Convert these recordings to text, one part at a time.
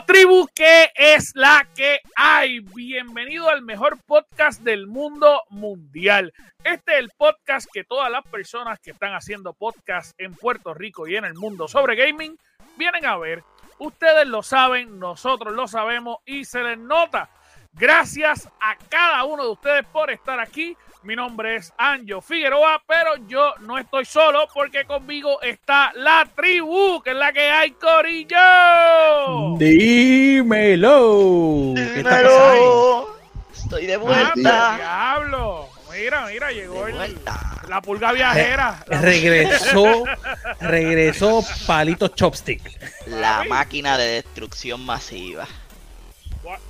Tribu, que es la que hay. Bienvenido al mejor podcast del mundo mundial. Este es el podcast que todas las personas que están haciendo podcast en Puerto Rico y en el mundo sobre gaming vienen a ver. Ustedes lo saben, nosotros lo sabemos y se les nota. Gracias a cada uno de ustedes por estar aquí. Mi nombre es Anjo Figueroa, pero yo no estoy solo porque conmigo está la tribu, que es la que hay, Corillo. Dímelo. ¿Qué está pasando? Estoy de Ah, vuelta. diablo. Mira, mira, llegó el- vuelta. la pulga viajera. La- Regresó, regresó Palito Chopstick. La máquina de destrucción masiva.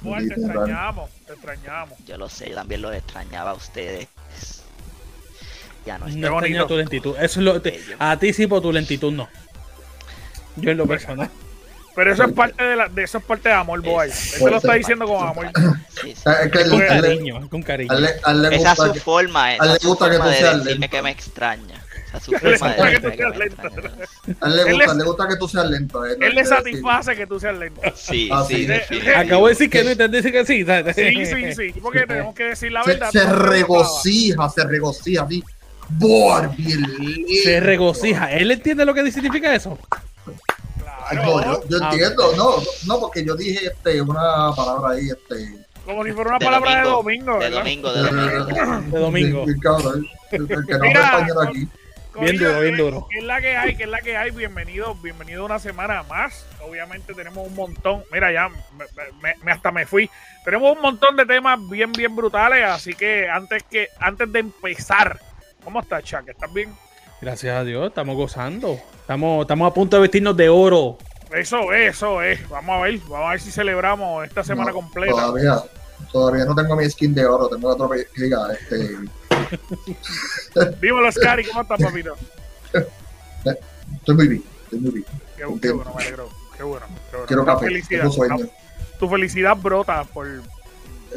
Bo, te extrañamos, te extrañamos. Yo lo sé, yo también los extrañaba a ustedes. Ya no No bonito. tu lentitud. Eso es lo te- a ti sí, por tu lentitud no. Yo en lo personal. Pero eso es parte de la, de eso es parte de amor, boy. Él te lo está diciendo con amor. Sí, sí. Ah, Es que Con cariño, con cariño. Esa es su forma, esa su gusta que forma de seas decirme lento. que me extraña. Esa es su le forma de gusta que decirme tú que me seas lento. extraña. a él le gusta, le- le gusta que tú seas lento. eh, no Él le satisface que tú seas lento. Sí, Ah, sí, sí. Acabo de decir que no y te dice que sí. Sí, sí, sí, porque tenemos que decir la Se, verdad. se regocija, se regocija así. Bor, bien lindo. Se regocija. ¿Él entiende lo que significa eso? Claro, no, yo, yo Ah, entiendo, no, no, porque yo dije este, una palabra ahí, este. como si fuera una De palabra de domingo. De domingo, de domingo. De domingo. cabrón, el que no Mira, aquí. Bien duro, bien duro. ¿Qué es la que hay? ¿Qué es la que hay? Bienvenido, bienvenido una semana más. Obviamente tenemos un montón. Mira, ya me, me- me- hasta me fui. Tenemos un montón de temas bien, bien brutales. Así que antes que antes de empezar, ¿cómo estás, Chuck? ¿Estás bien? Gracias a Dios, estamos gozando. Estamos, estamos a punto de vestirnos de oro. Eso es, eso es. Vamos a ver, vamos a ver si celebramos esta semana No, completa. Todavía, todavía no tengo mi skin de oro, tengo otro que diga, este. Dímelo, Scary, ¿cómo estás, papito? Estoy muy bien, estoy muy bien. Qué, qué bueno, me alegro. Qué bueno. Qué bueno. Quiero café, felicidad. sueño. Tu felicidad brota por.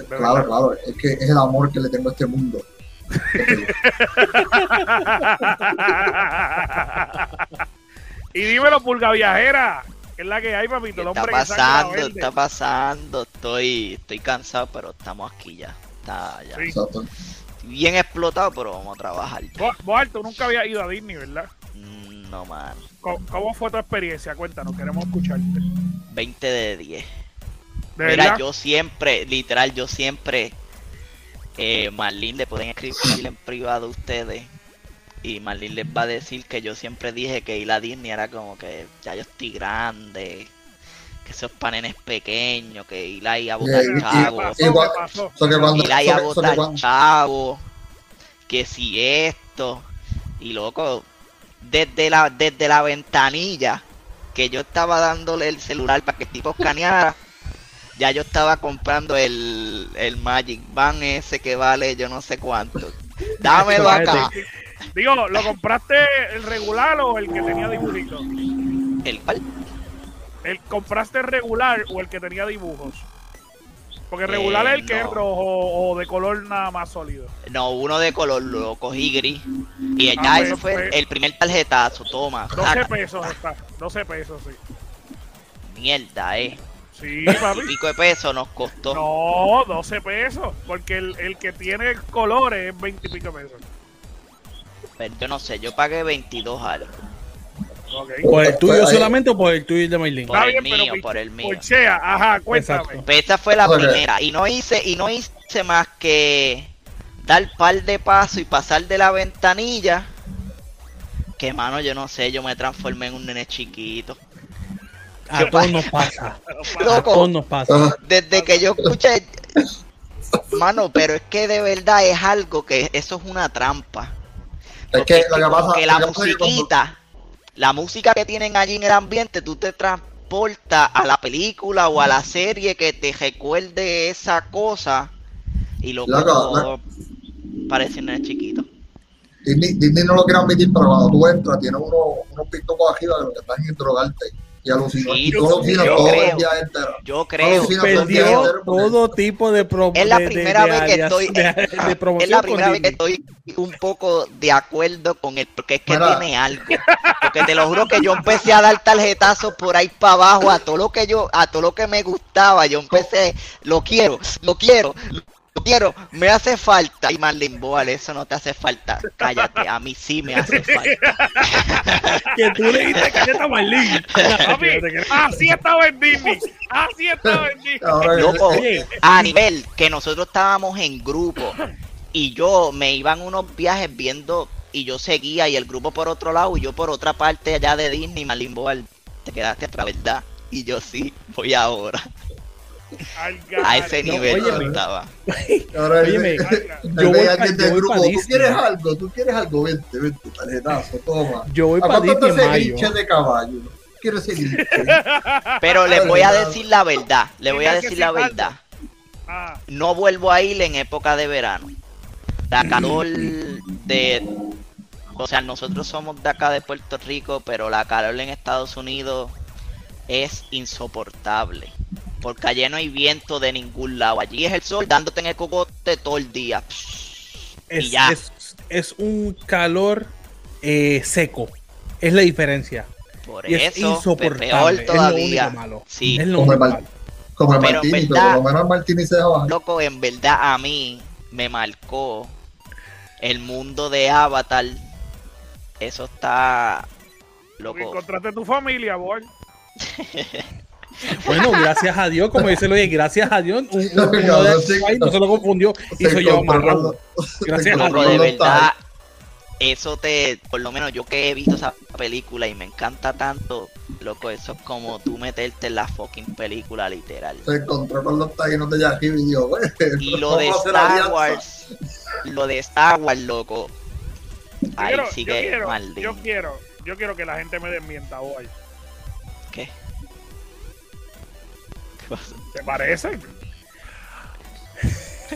Claro, claro, es que es el amor que le tengo a este mundo. Y dímelo, pulga viajera. Que es la que hay, ¿Qué papito. El está hombre la pasando? Está pasando. Estoy, estoy cansado, pero estamos aquí ya. Está ya. Sí. Bien explotado, pero vamos a trabajar. Boar, tú nunca habías ido a Disney, ¿verdad? Mm, No, man. ¿Cómo, cómo fue tu experiencia? Cuéntanos, queremos escucharte. 20 de 10. ¿De Mira, verdad? yo siempre, literal, yo siempre, eh, Marlene le pueden escribir en privado a ustedes y Marlene les va a decir que yo siempre dije que ir a Disney era como que ya yo estoy grande, que esos panenes pequeños, que ir ahí a botar y- y- chavo, pasó? Igual- ¿Qué pasó? So que cuando, ir ahí a botar cuando- chavo, que si esto, y loco, desde la, desde la ventanilla que yo estaba dándole el celular para que el tipo escaneara, ya yo estaba comprando el, el Magic Band ese que vale yo no sé cuánto. Dámelo acá. Digo, ¿lo compraste el regular o el que tenía dibujitos? ¿El cual? ¿El compraste el regular o el que tenía dibujos? Porque el regular Eh, es el que es rojo o de color nada más sólido. No, uno de color, lo cogí gris. Y ya Ah, eso pues, fue pues. el primer tarjetazo, toma. 12 saca. pesos está. 12 pesos, sí. Mierda, eh. Sí, Y papi. pico de peso nos costó. No, 12 pesos. Porque el, el que tiene colores es 20 y pico pesos. Pero yo no sé, yo pagué 22 algo. ¿Por el tuyo Pues solamente o por el tuyo de Maylin? Por el pero mío, por el mío. Porchea, ajá, cuéntame. Pues esta fue la primera. Y no hice, y no hice más que dar par de pasos y pasar de la ventanilla. Que mano, yo no sé, yo me transformé en un nene chiquito. A todos nos pasa. A todos nos pasa. Desde que yo escuché. Mano, pero es que de verdad es algo que eso es una trampa. es que lo que pasa que la lo que pasa es que cuando- musiquita, la música que tienen allí en el ambiente, tú te transportas a la película o a la serie que te recuerde esa cosa y lo todo parece un nene chiquito. Disney, Disney no lo quiere admitir, pero cuando tú entras, tiene uno, unos pictocos aquí que lo que están en drogarte. Y alucinó. Sí, y tú alucinas yo creo. enteros. Yo creo. Perdió todo tipo de pro- Es la de- primera de vez que estoy- de, de promoción Es la primera vez que estoy un poco de acuerdo con él, porque es que Mira. tiene algo. Porque te lo juro que yo empecé a dar tarjetazos por ahí para abajo a todo lo que yo, a todo lo que me gustaba. Yo empecé, lo quiero, lo quiero, lo quiero, me hace falta. Y Marlene Boal, eso no te hace falta. Cállate, a mí sí me hace falta. Que tú le diste calleta a Marlene. Así estaba en Disney. Así estaba en Disney. Loco, a nivel que nosotros estábamos en grupo y yo me iban unos viajes viendo y yo seguía y el grupo por otro lado y yo por otra parte allá de Disney, Marlene Boal, te quedaste atrás, ¿verdad? Y yo sí, voy ahora. A ese No, nivel yo óyeme. estaba. ahora Óyeme, yo voy alguien pa- yo del voy grupo, tú quieres algo, tú quieres algo, vente, vente, tarjetazo, toma. Yo voy ¿A para Disney mayo. de caballo? Quiero. Pero les voy a decir la verdad, les voy a decir la verdad. Ah, No vuelvo a ir en época de verano. La calor de... O sea, nosotros somos de acá de Puerto Rico, pero la calor en Estados Unidos es insoportable. Porque allí no hay viento de ningún lado. Allí es el sol dándote en el cocote todo el día. Es, Y ya. es, es un calor eh, seco. Es la diferencia. Por Y es eso, insoportable. peor es lo todavía. único malo. Sí, Es lo Como único el, malo. Como el Pero Martini, pero verdad- por lo menos el Martini se deja bajar. loco, en verdad a mí me marcó el mundo de Avatar. Eso está... porque Loco, encontraste tu familia, boy. Bueno, gracias a Dios, como dice Luis, gracias a Dios, un, uno de no se lo confundió y se llevó encontró más Gracias a encontró de verdad, eso te, por lo menos yo que he visto esa película y me encanta tanto, loco, eso es como tú meterte en la fucking película literal. Se encontró con los taínos de Yahoo y dijo, "Güey, Y lo de Star alianza". Wars, lo de Star Wars, loco, Yo ahí quiero, sí yo que quiero, maldito. yo quiero, yo quiero que la gente me desmienta hoy. ¿Te parece?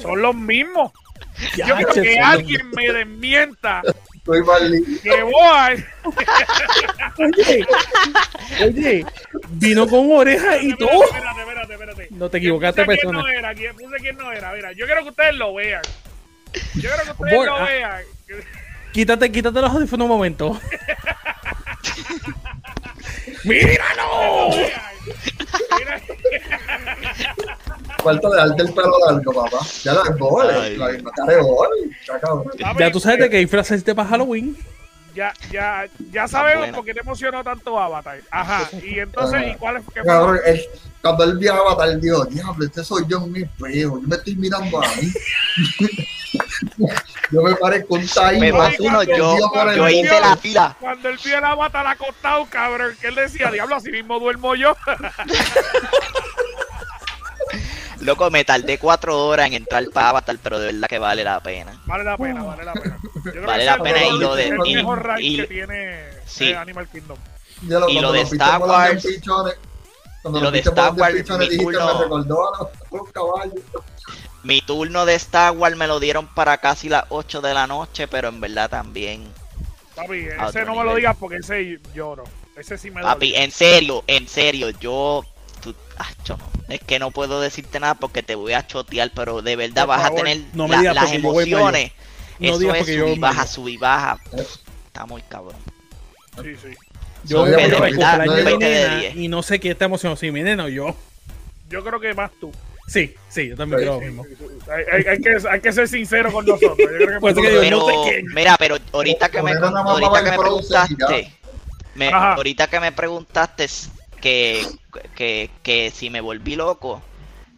Son los mismos. Ya, Yo quiero che, que alguien me desmienta Estoy Marlene. que Boy Oye, oye, vino con oreja y Espérate, todo. Espérate, espérate, espérate. No te equivocaste, puse persona. quién no era, quién- puse quién no era. Mira, yo quiero que ustedes lo vean. Yo quiero que ustedes Boy, lo ah. vean. Quítate, quítate los audífonos un momento. ¡Míralo! Mira, Falta de darte el pelo largo, papá. Ya la gol, Ay. la misma cara de gol. Ya, tú sabes de qué disfraz hiciste para Halloween. Ya, ya, ya sabemos por qué te emocionó tanto Avatar. Ajá. Y entonces. ¿y cuál es? qué? Cabrón, él- cuando él vio a Avatar, dijo, diablo, este soy yo en mi espejo, yo me estoy mirando a mí. yo me parezco un Me taíno. imagino cuando- yo, cuando yo él hice la fila. Cuando él vio el Avatar acostado, cabrón, que él decía, diablo, así mismo duermo yo. Loco, me tardé cuatro horas en entrar para Avatar, pero de verdad que vale la pena. Vale la pena, vale la pena. Yo creo Vale que la pena y lo de- el y- mejor rank y- que tiene sí. eh, Animal Kingdom. Ya lo- Y lo de Star Wars- pichones, cuando lo los de Star Wars, pichones, mi dijiste, turno- me recordó a los, a los caballos. Mi turno de Star Wars me lo dieron para casi las 8 de la noche, pero en verdad también. Papi, ese no me lo digas porque ese lloro. Ese sí me Papi, en serio, en serio, yo. Acho, no. Es que no puedo decirte nada porque te voy a chotear, pero de verdad Por vas favor, a tener no me la- digas las emociones. No Eso digas es porque yo sub y voy baja, mayo. sub y baja. Está muy cabrón. Sí, sí. Yo Sí, de verdad, no de nena y no sé qué está emocionado, si mi nena o yo. Yo creo que más tú. Sí, sí, yo también Sí, creo lo Sí, mismo. sí, sí. Hay, hay- hay que, hay que ser sincero con nosotros. Yo creo que Pero, no sé qué. mira, pero ahorita que me, ahorita que preguntaste, me- ahorita que me preguntaste que, que, que si me volví loco,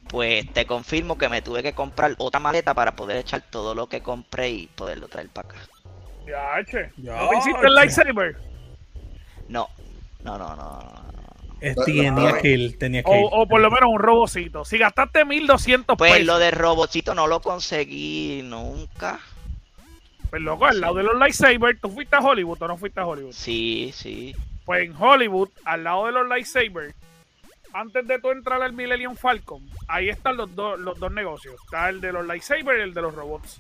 pues te confirmo que me tuve que comprar otra maleta para poder echar todo lo que compré y poderlo traer para acá. Ya, che. Ya, ¿No te hiciste el lightsaber? No, no, no, no. no, no. Tenía que ir, tenía que ir. O, o por lo menos un robocito. Si gastaste 1200 Pues pesos, lo de robotcito no lo conseguí nunca. pues loco, al lado de los lightsabers, ¿tú fuiste a Hollywood o no fuiste a Hollywood? Sí, sí. Pues en Hollywood, al lado de los lightsabers, antes de tú entrar al Millennium Falcon, ahí están los, dos los dos negocios. Está el de los lightsabers y el de los robots.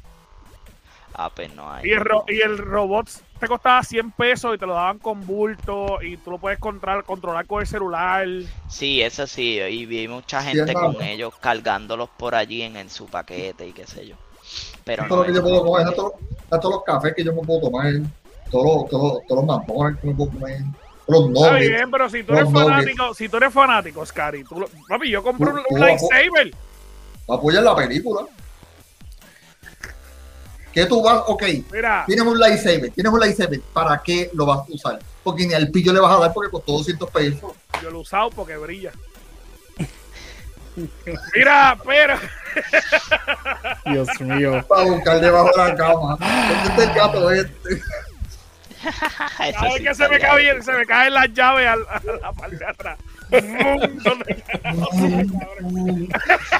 Ah, pues no hay. Y el, ro- y el robot te costaba 100 pesos y te lo daban con bulto y tú lo puedes controlar, controlar con el celular. Sí, eso sí, y vi mucha gente con ellos cargándolos por allí en, en su paquete y qué sé yo. Pero Esto no es lo que yo puedo comer, esto todos los cafés que yo me puedo tomar, todos los, todos, los- todos los mampones que me puedo comer, todos los Está nuggets. bien, pero si tú eres nuggets. fanático, si tú eres fanático, Scary, tú lo- papi, yo compré Tú- un, tú un lightsaber. Apoyar la película. ¿Qué tú vas? Ok, Mira, tienes un lightsaber, tienes un lightsaber, ¿para qué lo vas a usar? Porque ni al pillo le vas a dar porque costó 200 pesos. yo lo he usado porque brilla. Mira, pero Dios mío. Para buscar debajo de la cama. ¿Dónde está el gato este? Eso cada vez sí que se me, cae, bien. se me caen las llaves a, la- a la parte de atrás. Bum, ¿dónde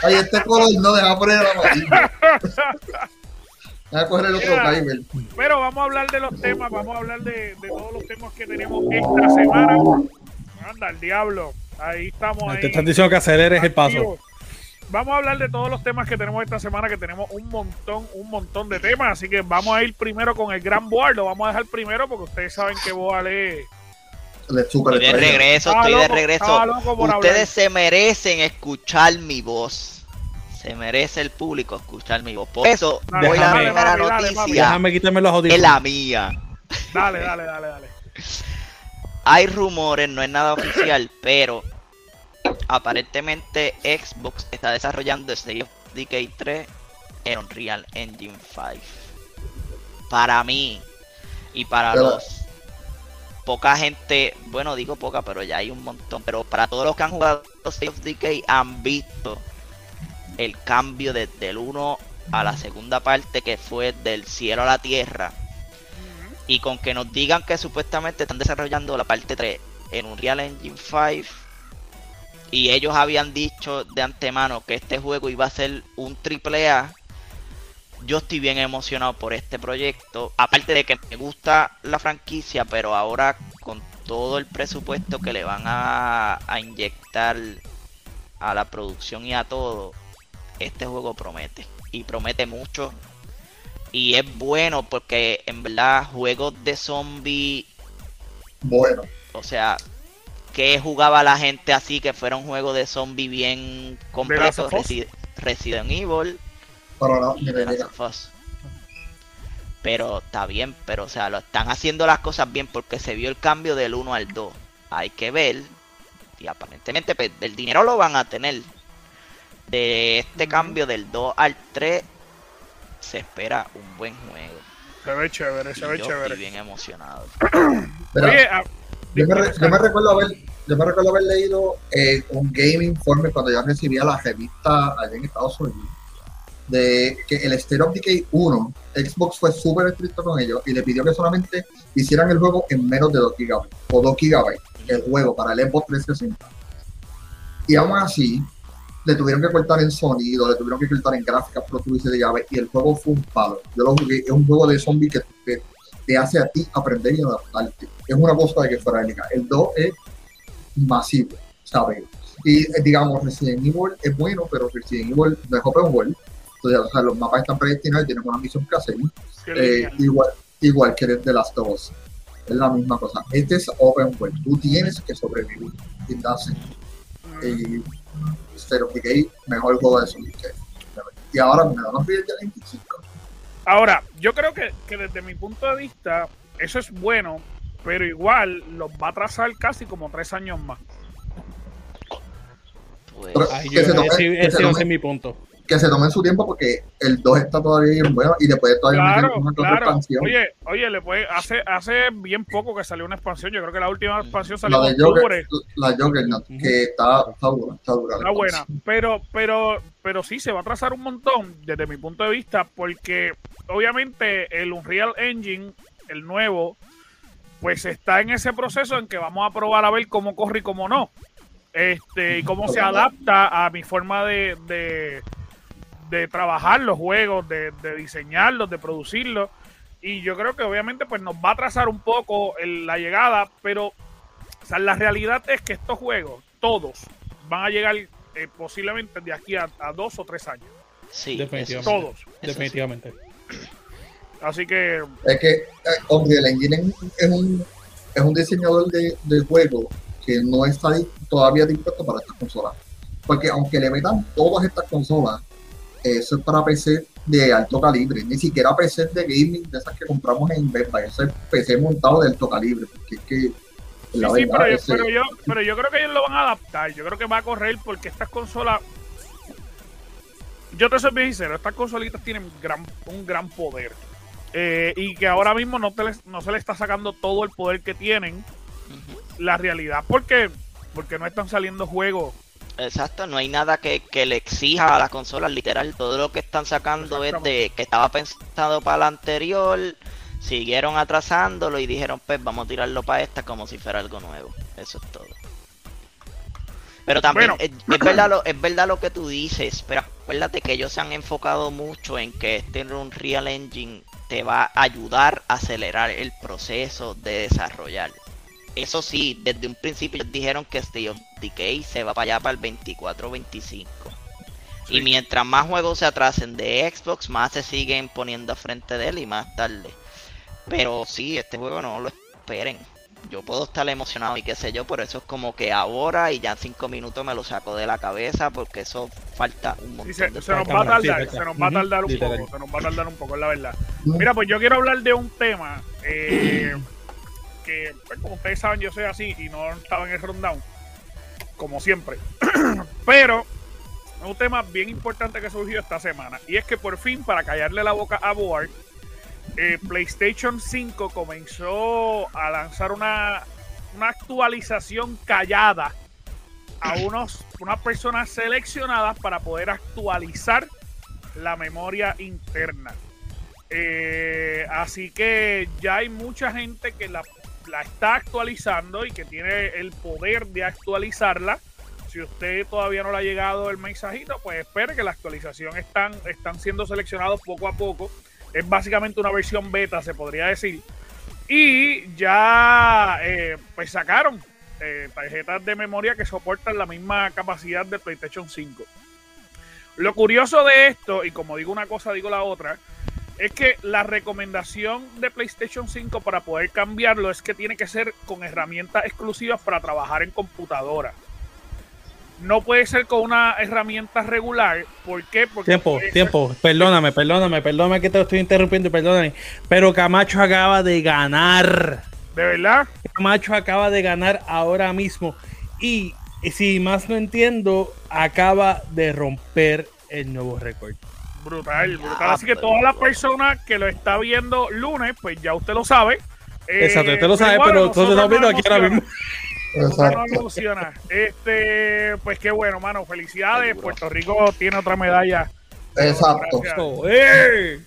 Ay, este color no deja poner el amarillo. Deja coger el otro Mira. driver. Pero vamos a hablar de los temas, vamos a hablar de, de todos los temas que tenemos esta semana. Anda, el diablo. Ahí estamos. Ahí, Te están diciendo que aceleres el paso. Vamos a hablar de todos los temas que tenemos esta semana, que tenemos un montón, un montón de temas. Así que vamos a ir primero con el gran board. Lo vamos a dejar primero porque ustedes saben que Boal es. Estoy de regreso, estoy de loco, regreso. por Ustedes hablar. se merecen escuchar mi voz. Se merece el público escuchar mi voz. Por eso, Dale, voy a la primera papi, dale, noticia. Déjame quitarme los Es audífonos. la mía. Dale, dale, dale, dale. Hay rumores, no es nada oficial, pero aparentemente Xbox está desarrollando State of Decay 3 en Unreal Engine 5. Para mí y para Pero- los poca gente, bueno digo poca, pero ya hay un montón, pero para todos los que han jugado State of Decay han visto el cambio desde el 1 a la segunda parte que fue del cielo a la tierra y con que nos digan que supuestamente están desarrollando la parte 3 en Unreal Engine 5 y ellos habían dicho de antemano que este juego iba a ser un triple A. Yo estoy bien emocionado por este proyecto aparte de que me gusta la franquicia pero ahora con todo el presupuesto que le van a, a inyectar a la producción y a todo este juego promete y promete mucho. Y es bueno porque en verdad juegos de zombie, Bueno, o sea, que jugaba la gente así que fuera un juego de zombie bien completo. Resi- Resident Evil no. Pero está bien, pero o sea, lo están haciendo las cosas bien porque se vio el cambio del 1 al 2. Hay que ver y aparentemente pues, el dinero lo van a tener. De este cambio del 2 al 3 se espera un buen juego. Se ve chévere, se ve yo chévere. estoy bien emocionado. Oye, yo, me, yo me recuerdo haber, yo me recuerdo haber leído eh, un Game Informe cuando yo recibía la revista allá en Estados Unidos de que el State of Decay 1, Xbox fue súper estricto con ellos y le pidió que solamente hicieran el juego en menos de 2 GB o 2 GB el juego para el Xbox 360. Y aún así, le tuvieron que cortar en sonido, le tuvieron que cortar en gráficas, Pro Tools de llave, y el juego fue un palo. Yo lo jugué, es un juego de zombie que, que te hace a ti aprender y adaptarte. Es una cosa de que fuera de liga. El 2 es masivo, ¿sabes? Y eh, digamos, Resident Evil es bueno, pero Resident Evil no es open world. Entonces, o sea, los mapas están predestinados y tienes una misión que hacer. Eh, igual, igual que el de Last of Us. Es la misma cosa. Este es open world. Tú tienes que sobrevivir. Y it. Y of Decay, mejor juego de que Y ahora me dan los videos de 25. Ahora, yo creo que, que desde mi punto de vista, eso es bueno, pero igual los va a atrasar casi como tres años más. Pues, Ay, yo, ese, ser mi punto. Que se tomen su tiempo porque el 2 está todavía bien bueno y después todavía Claro, una claro. expansión. Oye, oye, le puede, hace, hace bien poco que salió una expansión. Yo creo que la última expansión salió la en de octubre. Joker, la Joker, no, que está, está dura, está dura. Está buena, pero, pero, pero sí se va a atrasar un montón desde mi punto de vista, porque obviamente el Unreal Engine, el nuevo, pues está en ese proceso en que vamos a probar a ver cómo corre y cómo no. Este, y cómo se adapta a mi forma de, de, de trabajar los juegos, de, de diseñarlos, de producirlos. Y yo creo que obviamente pues nos va a atrasar un poco el- la llegada, pero o sea, la realidad es que estos juegos, todos, van a llegar eh, posiblemente de aquí a, a dos o tres años. sí, Definitivamente. Todos. Eso sí. Definitivamente. Así que. Es que eh, Unreal Engine es un, es un diseñador de, de juego que no está todavía dispuesto para estas consolas. Porque aunque le metan todas estas consolas, eso es para PC de alto calibre, ni siquiera PC de gaming de esas que compramos en Buy, eso es PC montado de alto calibre, porque es que Sí, la sí, verdad pero, yo- ese- pero yo, pero yo creo que ellos lo van a adaptar. Yo creo que va a correr porque estas consolas. Yo te soy bien sincero, estas consolitas tienen gran, un gran poder. Eh, y que ahora mismo no, te les- no se le está sacando todo el poder que tienen. La realidad, porque porque no están saliendo juegos. Exacto, no hay nada que, que le exija a las consolas, literal, todo lo que están sacando es de que estaba pensado para la anterior, siguieron atrasándolo y dijeron, pues vamos a tirarlo para esta como si fuera algo nuevo. Eso es todo. Pero también Bueno. es, es verdad lo, es verdad lo que tú dices, pero acuérdate que ellos se han enfocado mucho en que este Unreal Engine te va a ayudar a acelerar el proceso de desarrollar. Eso sí, desde un principio ellos dijeron que State of Decay se va para allá para el 24-25. Y mientras más juegos se atrasen de Xbox, más se siguen poniendo a frente de él y más tarde. Pero sí, este juego no lo esperen. Yo puedo estar emocionado y qué sé yo, por eso es como que ahora y ya en 5 minutos me lo saco de la cabeza porque eso falta un Y montón se, de se nos Sí, tardar, se nos va a tardar un poco, se nos va a tardar un poco, es la verdad. Mira, pues yo quiero hablar de un tema eh, que, pues, como ustedes saben, yo soy así y no estaba en el rundown, como siempre. Pero un tema bien importante que surgió esta semana. Y es que por fin, para callarle la boca a Board, eh, PlayStation 5 comenzó a lanzar una, una actualización callada a unos, unas personas seleccionadas para poder actualizar la memoria interna. Eh, así que ya hay mucha gente que la, la está actualizando y que tiene el poder de actualizarla. Si usted todavía no le ha llegado el mensajito, pues espere que la actualización están, están siendo seleccionados poco a poco. Es básicamente una versión beta, se podría decir. Y ya eh, pues sacaron eh, tarjetas de memoria que soportan la misma capacidad del PlayStation 5. Lo curioso de esto, y como digo una cosa, digo la otra, es que la recomendación de PlayStation 5 para poder cambiarlo es que tiene que ser con herramientas exclusivas para trabajar en computadora. No puede ser con una herramienta regular. ¿Por qué? Porque Tiempo, ser- tiempo. Perdóname, perdóname, perdóname que te estoy interrumpiendo, perdóname. Pero Camacho acaba de ganar. ¿De verdad? Camacho acaba de ganar ahora mismo. Y si más no entiendo, acaba de romper el nuevo récord. Brutal, brutal. Ah, Así que pero todas las bueno. personas que lo está viendo lunes, pues ya usted lo sabe. Eh, Exacto, usted lo sabe, igual a pero nosotros estamos viendo aquí ahora mismo. Exacto. emociona. Este, pues qué bueno, mano. Felicidades. Puerto Rico tiene otra medalla. Exacto. Gracias. ¡eh!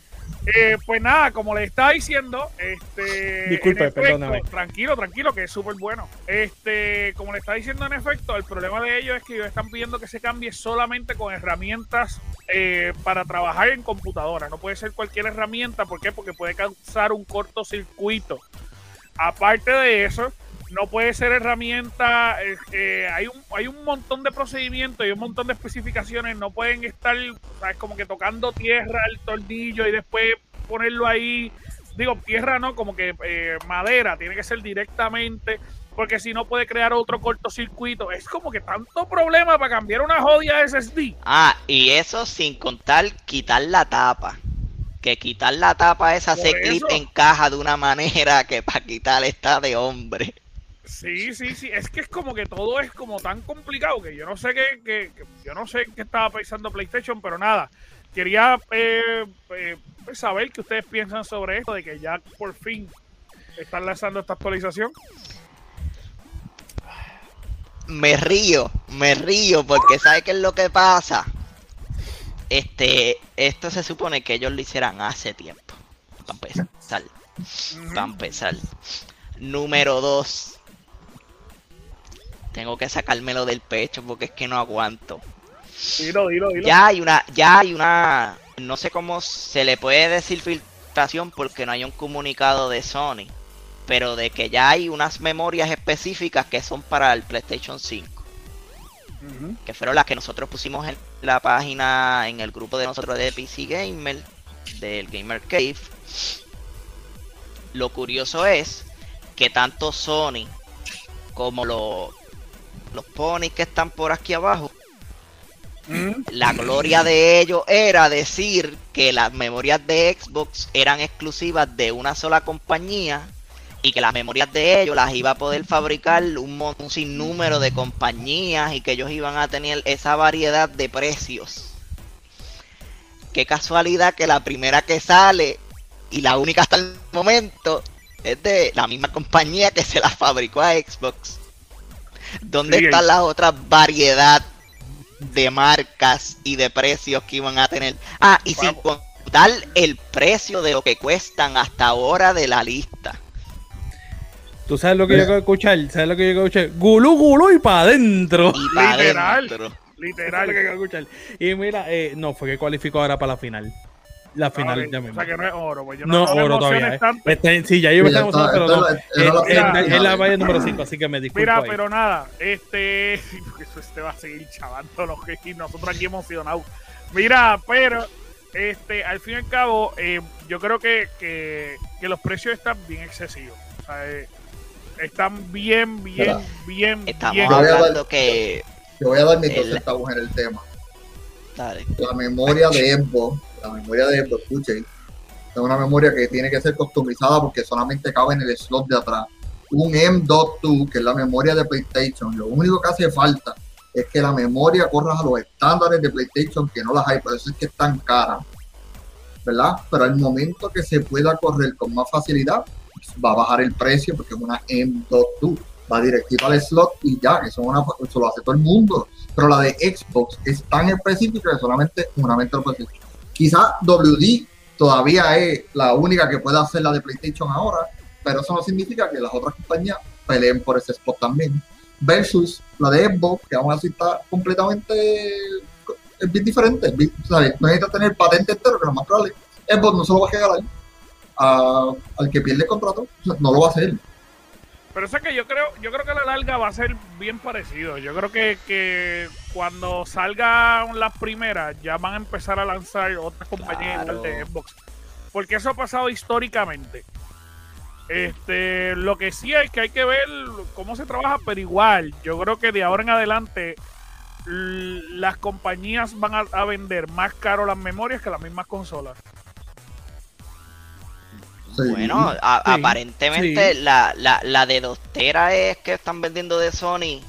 Eh, pues nada, como le estaba diciendo, este. Disculpe, efecto, perdóname. Tranquilo, tranquilo, que es súper bueno. Este, como le estaba diciendo, en efecto, el problema de ellos es que ellos están pidiendo que se cambie solamente con herramientas eh, para trabajar en computadora. No puede ser cualquier herramienta. ¿Por qué? Porque puede causar un cortocircuito. Aparte de eso, no puede ser herramienta. eh, eh, hay, un, hay un montón de procedimientos y un montón de especificaciones. No pueden estar, ¿sabes? Como que tocando tierra, el tornillo y después ponerlo ahí. Digo, tierra no, como que eh, madera. Tiene que ser directamente. Porque si no puede crear otro cortocircuito. Es como que tanto problema para cambiar una jodida SSD. Ah, y eso sin contar quitar la tapa. Que quitar la tapa esa Por se clip encaja de una manera que para quitar está de hombre. Sí, sí, sí. Es que es como que todo es como tan complicado que yo no sé qué, que, que- yo no sé qué estaba pensando PlayStation, pero nada. Quería eh, eh, saber qué ustedes piensan sobre esto, de que ya por fin están lanzando esta actualización. Me río, me río porque ¿sabe qué es lo que pasa? Este, esto se supone que ellos lo hicieran hace tiempo. Para empezar. Para empezar. Número 2. Tengo que sacármelo del pecho porque es que no aguanto. Dilo, dilo, dilo. Ya hay una, ya hay una, no sé cómo se le puede decir filtración porque no hay un comunicado de Sony, pero de que ya hay unas memorias específicas que son para el PlayStation 5, Ujú. que fueron las que nosotros pusimos en la página, en el grupo de nosotros de PC Gamer, del Gamer Cave, lo curioso es que tanto Sony como los los ponis que están por aquí abajo, Mm. la gloria de ellos era decir que las memorias de Xbox eran exclusivas de una sola compañía y que las memorias de ellos las iba a poder fabricar un, un sinnúmero de compañías y que ellos iban a tener esa variedad de precios. Qué casualidad que la primera que sale y la única hasta el momento es de la misma compañía que se la fabricó a Xbox. ¿Dónde Sí, está la otra variedad de marcas y de precios que iban a tener? Ah, y sin contar el precio de lo que cuestan hasta ahora de la lista. ¿Tú sabes lo que yo quiero escuchar? ¿Sabes lo que yo quiero escuchar? Gulú, gulú y para adentro. Y para Literal. es lo que Literal. quiero escuchar. Y mira, eh, no, fue que cualificó ahora para la final. La final Ok, ya o mismo. sea que no es oro, pues yo No, me oro emociones todavía. eh. en- sí, ya yo me estaba está, emocionando, pero no. es la- era la Es la valla número 5, así que me disculpo. Mira, ahí. pero nada, este, porque eso este va a seguir chavándonos y nosotros aquí emocionados. Mira, pero este, al fin y al cabo, eh, yo creo que, que, que los precios están bien excesivos. O sea, eh, están bien, bien, Mira, bien, Estamos bien. Yo voy a dar- hablando que. Yo voy a dar mis dos El- centavos en el tema. Dale. La memoria de Xbox, la memoria de Xbox, escuchen, es una memoria que tiene que ser customizada porque solamente cabe en el slot de atrás. Un M.2, que es la memoria de PlayStation, lo único que hace falta es que la memoria corra a los estándares de PlayStation, que no las hay, por eso es que es tan cara, ¿verdad? Pero al momento que se pueda correr con más facilidad, va a bajar el precio porque es una M.2, va directito al slot y ya, eso, lo hace todo el mundo. Pero la de Xbox es tan específica que solamente una mente lo puede. Quizá WD todavía es la única que puede hacer la de PlayStation ahora, pero eso no significa que las otras compañías peleen por ese spot también. Versus la de Xbox, que aún así está completamente es bien diferente. No necesitas tener patente entero, que lo más probable Xbox no se lo va a regalar a- al que pierde contrato, no lo va a hacer. Pero eso es que yo creo, yo creo que a la larga va a ser bien parecido. Yo creo que, que cuando salgan las primeras, ya van a empezar a lanzar otras compañías Claro. de Xbox. Porque eso ha pasado históricamente. Este, lo que sí es que hay que ver cómo se trabaja, pero igual, yo creo que de ahora en adelante las compañías van a, a vender más caro las memorias que las mismas consolas. Sí. Bueno, a- Sí, aparentemente sí. La, la, la de 2 teras es que están vendiendo de Sony.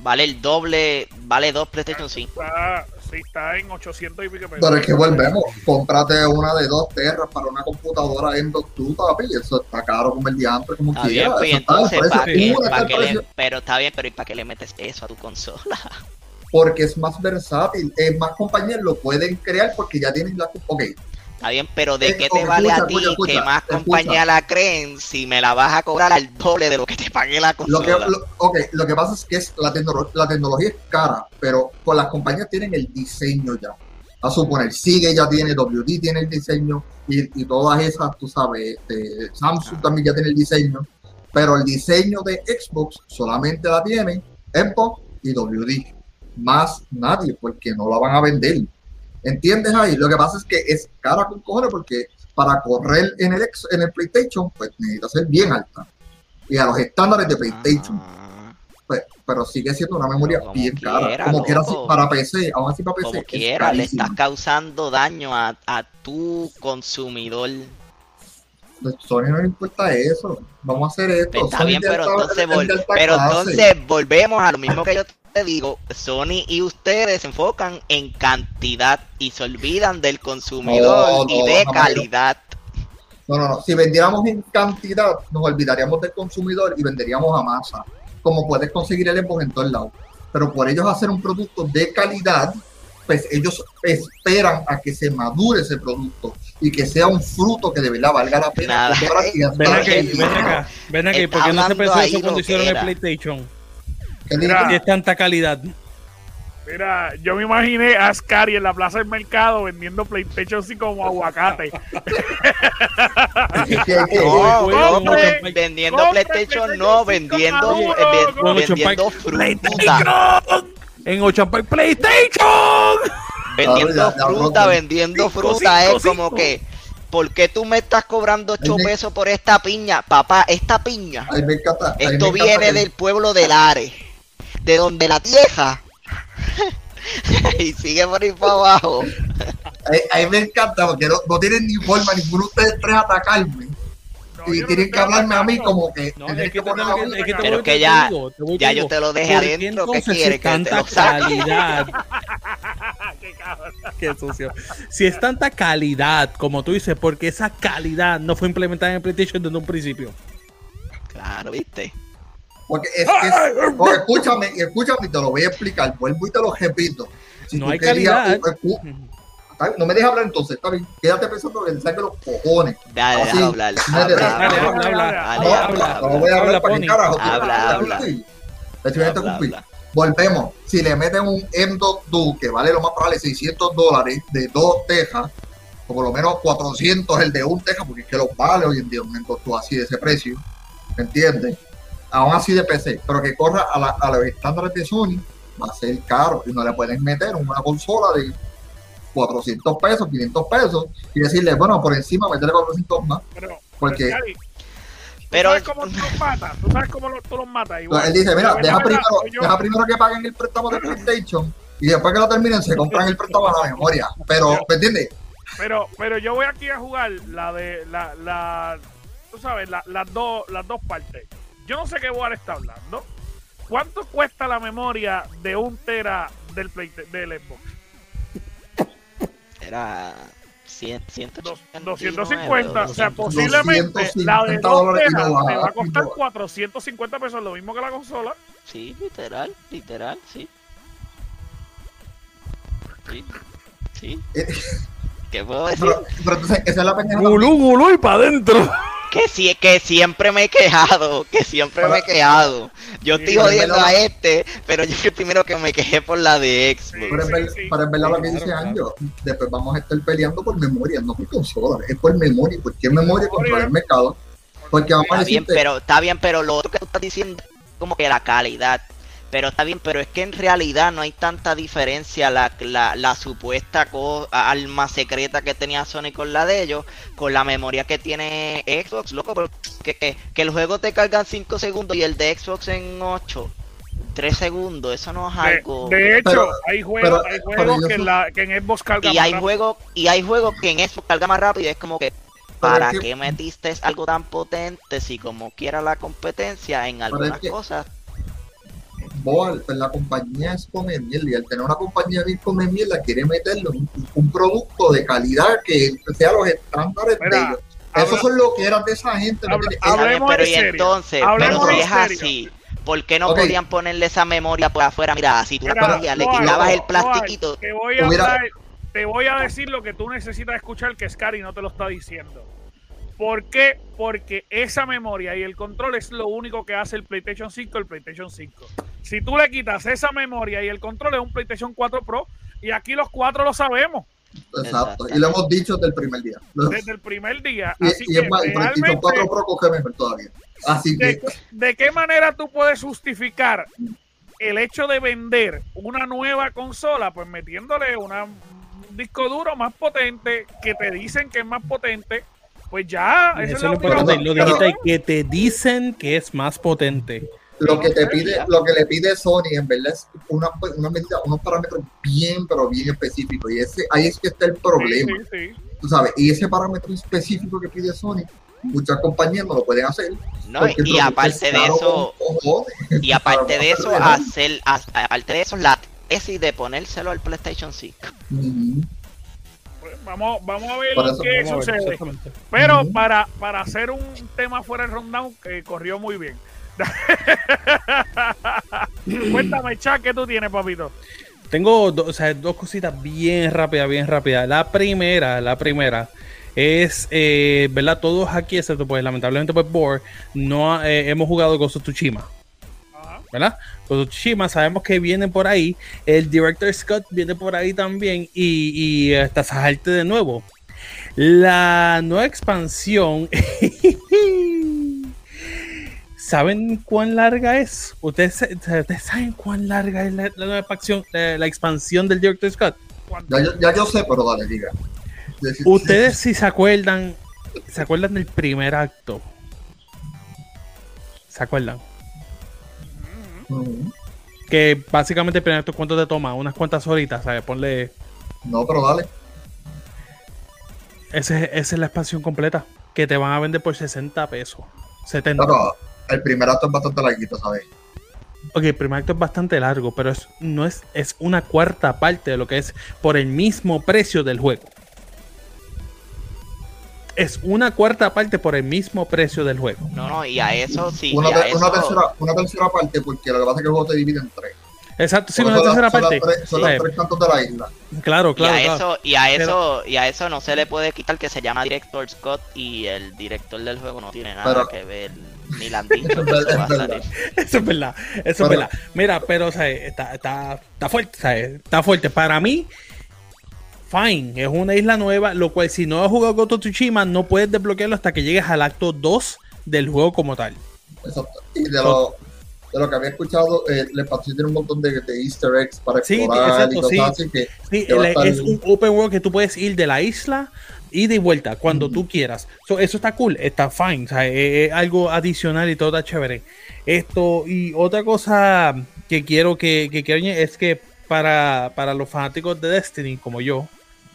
Vale el doble, vale dos PlayStation 5. Está, sí, está en 800 y pico pesos. Pero es que volvemos, cómprate una de dos terras para una computadora en 2 papi, eso está caro como el diantre, como Está bien, quiera. pues está al entonces, precio. ¿para qué, le- precio pero está bien, pero ¿y para qué le metes eso a tu consola? Porque es más versátil, es más compañías lo pueden crear porque ya tienen la... Ok, Está bien, pero ¿de Eh, qué te vale a ti escucha, escucha, que más escucha. compañías la creen si me la vas a cobrar al doble de lo que te pagué la Lo que, consola? lo, ok, lo que pasa es que es la, tecnolo- la tecnología es cara, pero con las compañías tienen el diseño ya. A suponer, Sigue ya tiene, WD tiene el diseño y, y todas esas, tú sabes, este, Samsung Ah. también ya tiene el diseño, pero el diseño de Xbox solamente la tienen Xbox y WD. Más nadie, porque no la van a vender. ¿Entiendes ahí? Lo que pasa es que es cara con cojones porque para correr en el, ex- en el PlayStation, pues necesita ser bien alta. Y a los estándares de PlayStation Ah, pues, pero sigue siendo una memoria Como bien cara. Como quiera, para PC, aún así para PC. como quiera, le estás causando daño a, a tu consumidor. Pues, Sony no le importa eso. Vamos a hacer esto. Está Sony bien, pero entonces, vol- pero entonces volvemos a lo mismo que yo te digo. Sony y ustedes se enfocan en cantidad y se olvidan del consumidor No, y de calidad. No, no, no. Si vendiéramos en cantidad, nos olvidaríamos del consumidor y venderíamos a masa. Como puedes conseguir el Xbox en todos lados. Pero por ellos hacer un producto de calidad, pues ellos esperan a que se madure ese producto y que sea un fruto que de verdad valga la pena. Nada. Ven aquí, el ven acá, ven aquí, Está ¿por qué no se pensó eso cuando hicieron que el era. PlayStation? Mira, Y es tanta calidad. Mira, yo me imaginé a Ascari en la plaza del mercado vendiendo PlayStation 5 como aguacate. No, no, como vendiendo PlayStation, no, vendiendo, eh, vendiendo como fruta, En Ochampay PlayStation. vendiendo fruta, vendiendo fruta, es como cinco. que ¿por qué tú me estás cobrando 8 Ay, me- pesos por esta piña? Papá, esta piña, esto encanta viene del pueblo de Lares, de donde la tierra. y sigue por ahí para abajo. A, mí me encanta porque no, no tienen ni forma ninguno de ustedes tres atacarme. No, y no tienen que hablarme a mí como que. No, es que, poner es Pero que ya- ya yo te lo dejé ¿por qué adentro, ¿qué quieres? si Que te lo calidad, qué sucio. Si es tanta calidad, como tú dices, porque esa calidad no fue implementada en el PlayStation desde un principio. Claro, ¿viste? Porque es, es- porque escúchame, escúchame, te lo voy a explicar. Vuelvo y te lo repito. Si No tú hay querías- no me dejes hablar entonces, está bien. Quédate pensando que saque los cojones. Dale, Así, deja hablar. dale, Habla, Dale, habla, habla, habla. Dale, No, voy a habla, hablar para carajo. Habla, habla. Volvemos. Si le meten un M2 que vale lo más probable 600 dólares de dos tejas, o por lo menos 400 el de un teja, porque es que los vale hoy en día un M2 así de ese precio, ¿me entiendes? Aún así de PC, pero que corra a, la- a los estándares de Sony, va a ser caro y no le pueden meter una consola de 400 pesos, 500 pesos y decirle, bueno, por encima meterle 400 más, Pero, porque Cari, ¿tú Pero- sabes cómo tú los matas? ¿Tú sabes cómo lo- tú los matas? Igual. él dice, mira, deja primero, yo- deja primero que paguen el préstamo de PlayStation y después que lo terminen se compran el préstamo a la memoria. Pero, ¿me entiendes? Pero, pero yo voy aquí a jugar la de la, la tú sabes, la- las dos, las dos partes. Yo no sé qué War está hablando. ¿Cuánto cuesta la memoria de un tera del Play, del Xbox? Era 100, Dos- 189, 250. O sea, 200. posiblemente la de 250 dos dólares y teras no te va a costar y no- 450 pesos, lo mismo que la consola. Sí, literal, literal, sí. Sí, sí. ¿Qué puedo decir? Pero, pero entonces, esa es la pendeja. Gulú, gulú y para adentro. Que, sí, que siempre me he quejado, que siempre me he quejado. Yo Sí, estoy jodiendo verdad. a este, pero yo fui el primero que me quejé por la de Xbox. Pero es, ver- Sí, sí. pero es verdad lo que Claro, dice claro. Anjo. Después vamos a estar peleando por memoria, no por consola, es por memoria. ¿Por qué memoria controlar el mercado? Porque vamos a Está bien, decirte, pero está bien, pero lo otro que tú estás diciendo es como que la calidad. Pero está bien, pero es que en realidad no hay tanta diferencia la, la, la supuesta co- alma secreta que tenía Sony con la de ellos, con la memoria que tiene Xbox, loco, porque que, que el juego te carga en 5 segundos y el de Xbox en 8, 3 segundos, eso no es algo... de hecho, Pero- hay juegos, pero- hay que, la, que en Xbox cargan y hay más juegos y hay juegos que en Xbox carga más rápido y es como que ¿para es que- qué metiste algo tan potente si como quiera la competencia en algunas que- cosas? Pues la compañía es come mierda y al tener una compañía bien come mierda quiere meterle un, un producto de calidad que sea los estándares Mira, de ellos. habla- Esos son lo que eran de esa gente. ¿me habla- bien, Hablemos pero en y serio. entonces, Hablemos pero si en es así, ¿por qué no podían ponerle esa memoria por afuera? Mira, si tú la Mira, cogías, le quitabas el plastiquito. Te voy a hablar- te voy a decir lo que tú necesitas escuchar que Scary no te lo está diciendo. ¿Por qué? Porque esa memoria y el control es lo único que hace el PlayStation 5 el PlayStation 5. Si tú le quitas esa memoria y el control es un PlayStation 4 Pro y aquí los cuatro lo sabemos Exacto. Y lo hemos dicho desde el primer día. desde el primer día. Y, Así y que es más, el PlayStation realmente 4 Pro coge mejor todavía. Así ¿De, que, de qué manera tú puedes justificar el hecho de vender una nueva consola? Pues metiéndole una, un disco duro más potente, que te dicen que es más potente, pues ya, Eso es lo importante. Lo dijiste que te dicen que es más potente. lo que te pide, lo que le pide Sony en verdad es una, una medida, unos parámetros bien, pero bien específicos. Y ese, ahí es que está el problema. Sí, sí, sí. Tú sabes, y ese parámetro específico que pide Sony, muchas compañías no lo pueden hacer. No, y aparte es de eso, y aparte de eso, hacer, aparte de eso, la tesis de ponérselo al PlayStation 5. Ujú. Pues vamos, vamos a ver eso qué ver, sucede. Pero para, para hacer un tema fuera del rundown, que corrió muy bien. Cuéntame, Chuck, ¿qué tú tienes, papito? Tengo do- o sea, dos cositas bien rápidas, bien rápidas. La primera, la primera es, eh, ¿verdad? Todos aquí, excepto pues lamentablemente pues Board, no eh, hemos jugado Ghost of Tsushima. ¿Verdad? Ghost of Tsushima sabemos que viene por ahí, el Director Scott viene por ahí también y, y hasta Sajarte de nuevo. La nueva expansión, ¿saben cuán larga es? ¿Ustedes, saben cuán larga es la, la nueva expansión, la, la expansión del Director Scott? Ya, yo- ya yo sé, pero dale, diga. de- Ustedes si se acuerdan, se acuerdan del primer acto. ¿Se acuerdan? Que básicamente el primer acto cuánto te toma, unas cuantas horitas, ¿sabes? Ponle. No, pero dale. Ese, esa es la expansión completa. Que te van a vender por 60 pesos. 70. Pero el primer acto es bastante larguito, ¿sabes? Ok, el primer acto es bastante largo, pero es, no es, es una cuarta parte de lo que es por el mismo precio del juego. Es una cuarta parte por el mismo precio del juego. No, no, y a eso sí. una, y a te- una eso- tercera, una tercera parte, porque lo que pasa es que el juego te divide en tres. Exacto, sí, Porque una tercera las- son las parte. tres- Son Sí, los tres cantos de la isla. Claro, y claro, a claro. eso, y a eso, y a eso no se le puede quitar que se llama Director Scott y el director del juego no tiene nada Pero- que ver. Ni han dicho que eso a es salir. Eso es verdad, eso es verdad. Mira, pero o sea, está, está, está fuerte, ¿sabes? Está fuerte. Para mí, fine, es una isla nueva, lo cual si no has jugado Ghost of Tsushima, no puedes desbloquearlo hasta que llegues al acto 2 del juego como tal. Exacto. Y de lo, de lo que había escuchado, eh, expansión tiene un montón de, de easter eggs para Sí, explorar exacto, y cosas sí. así que Sí, Que el- es un open world que tú puedes ir de la isla y de vuelta cuando tú quieras. So, eso está cool, está fine, o sea, es, es algo adicional y todo está chévere. Esto y otra cosa que quiero que, que quiero es que para, para los fanáticos de Destiny como yo,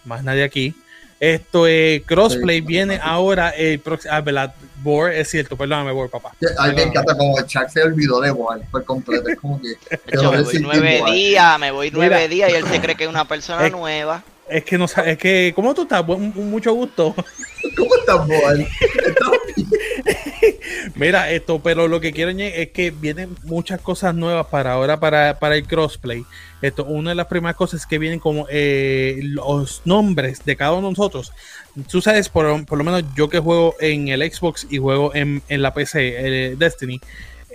más nadie aquí, esto es crossplay Sí. viene ahora el próximo, ah, verdad, Bor, es cierto, perdóname Bor, papá. a mí me encanta como Chuck se olvidó de Boal por completo. Es como que. Hecho, me voy nueve días, me voy nueve Mira. días y él se cree que es una persona Es- nueva. Es que no sa- es que, ¿cómo tú estás? Buen- mucho gusto. ¿Cómo estás, Boal? Mira, esto, pero lo que quiero añadir es que vienen muchas cosas nuevas para ahora, para, para el crossplay. Esto, una de las primeras cosas es que vienen como eh, los nombres de cada uno de nosotros. Tú sabes, por, por lo menos yo que juego en el Xbox y juego en, en la PC, eh, Destiny,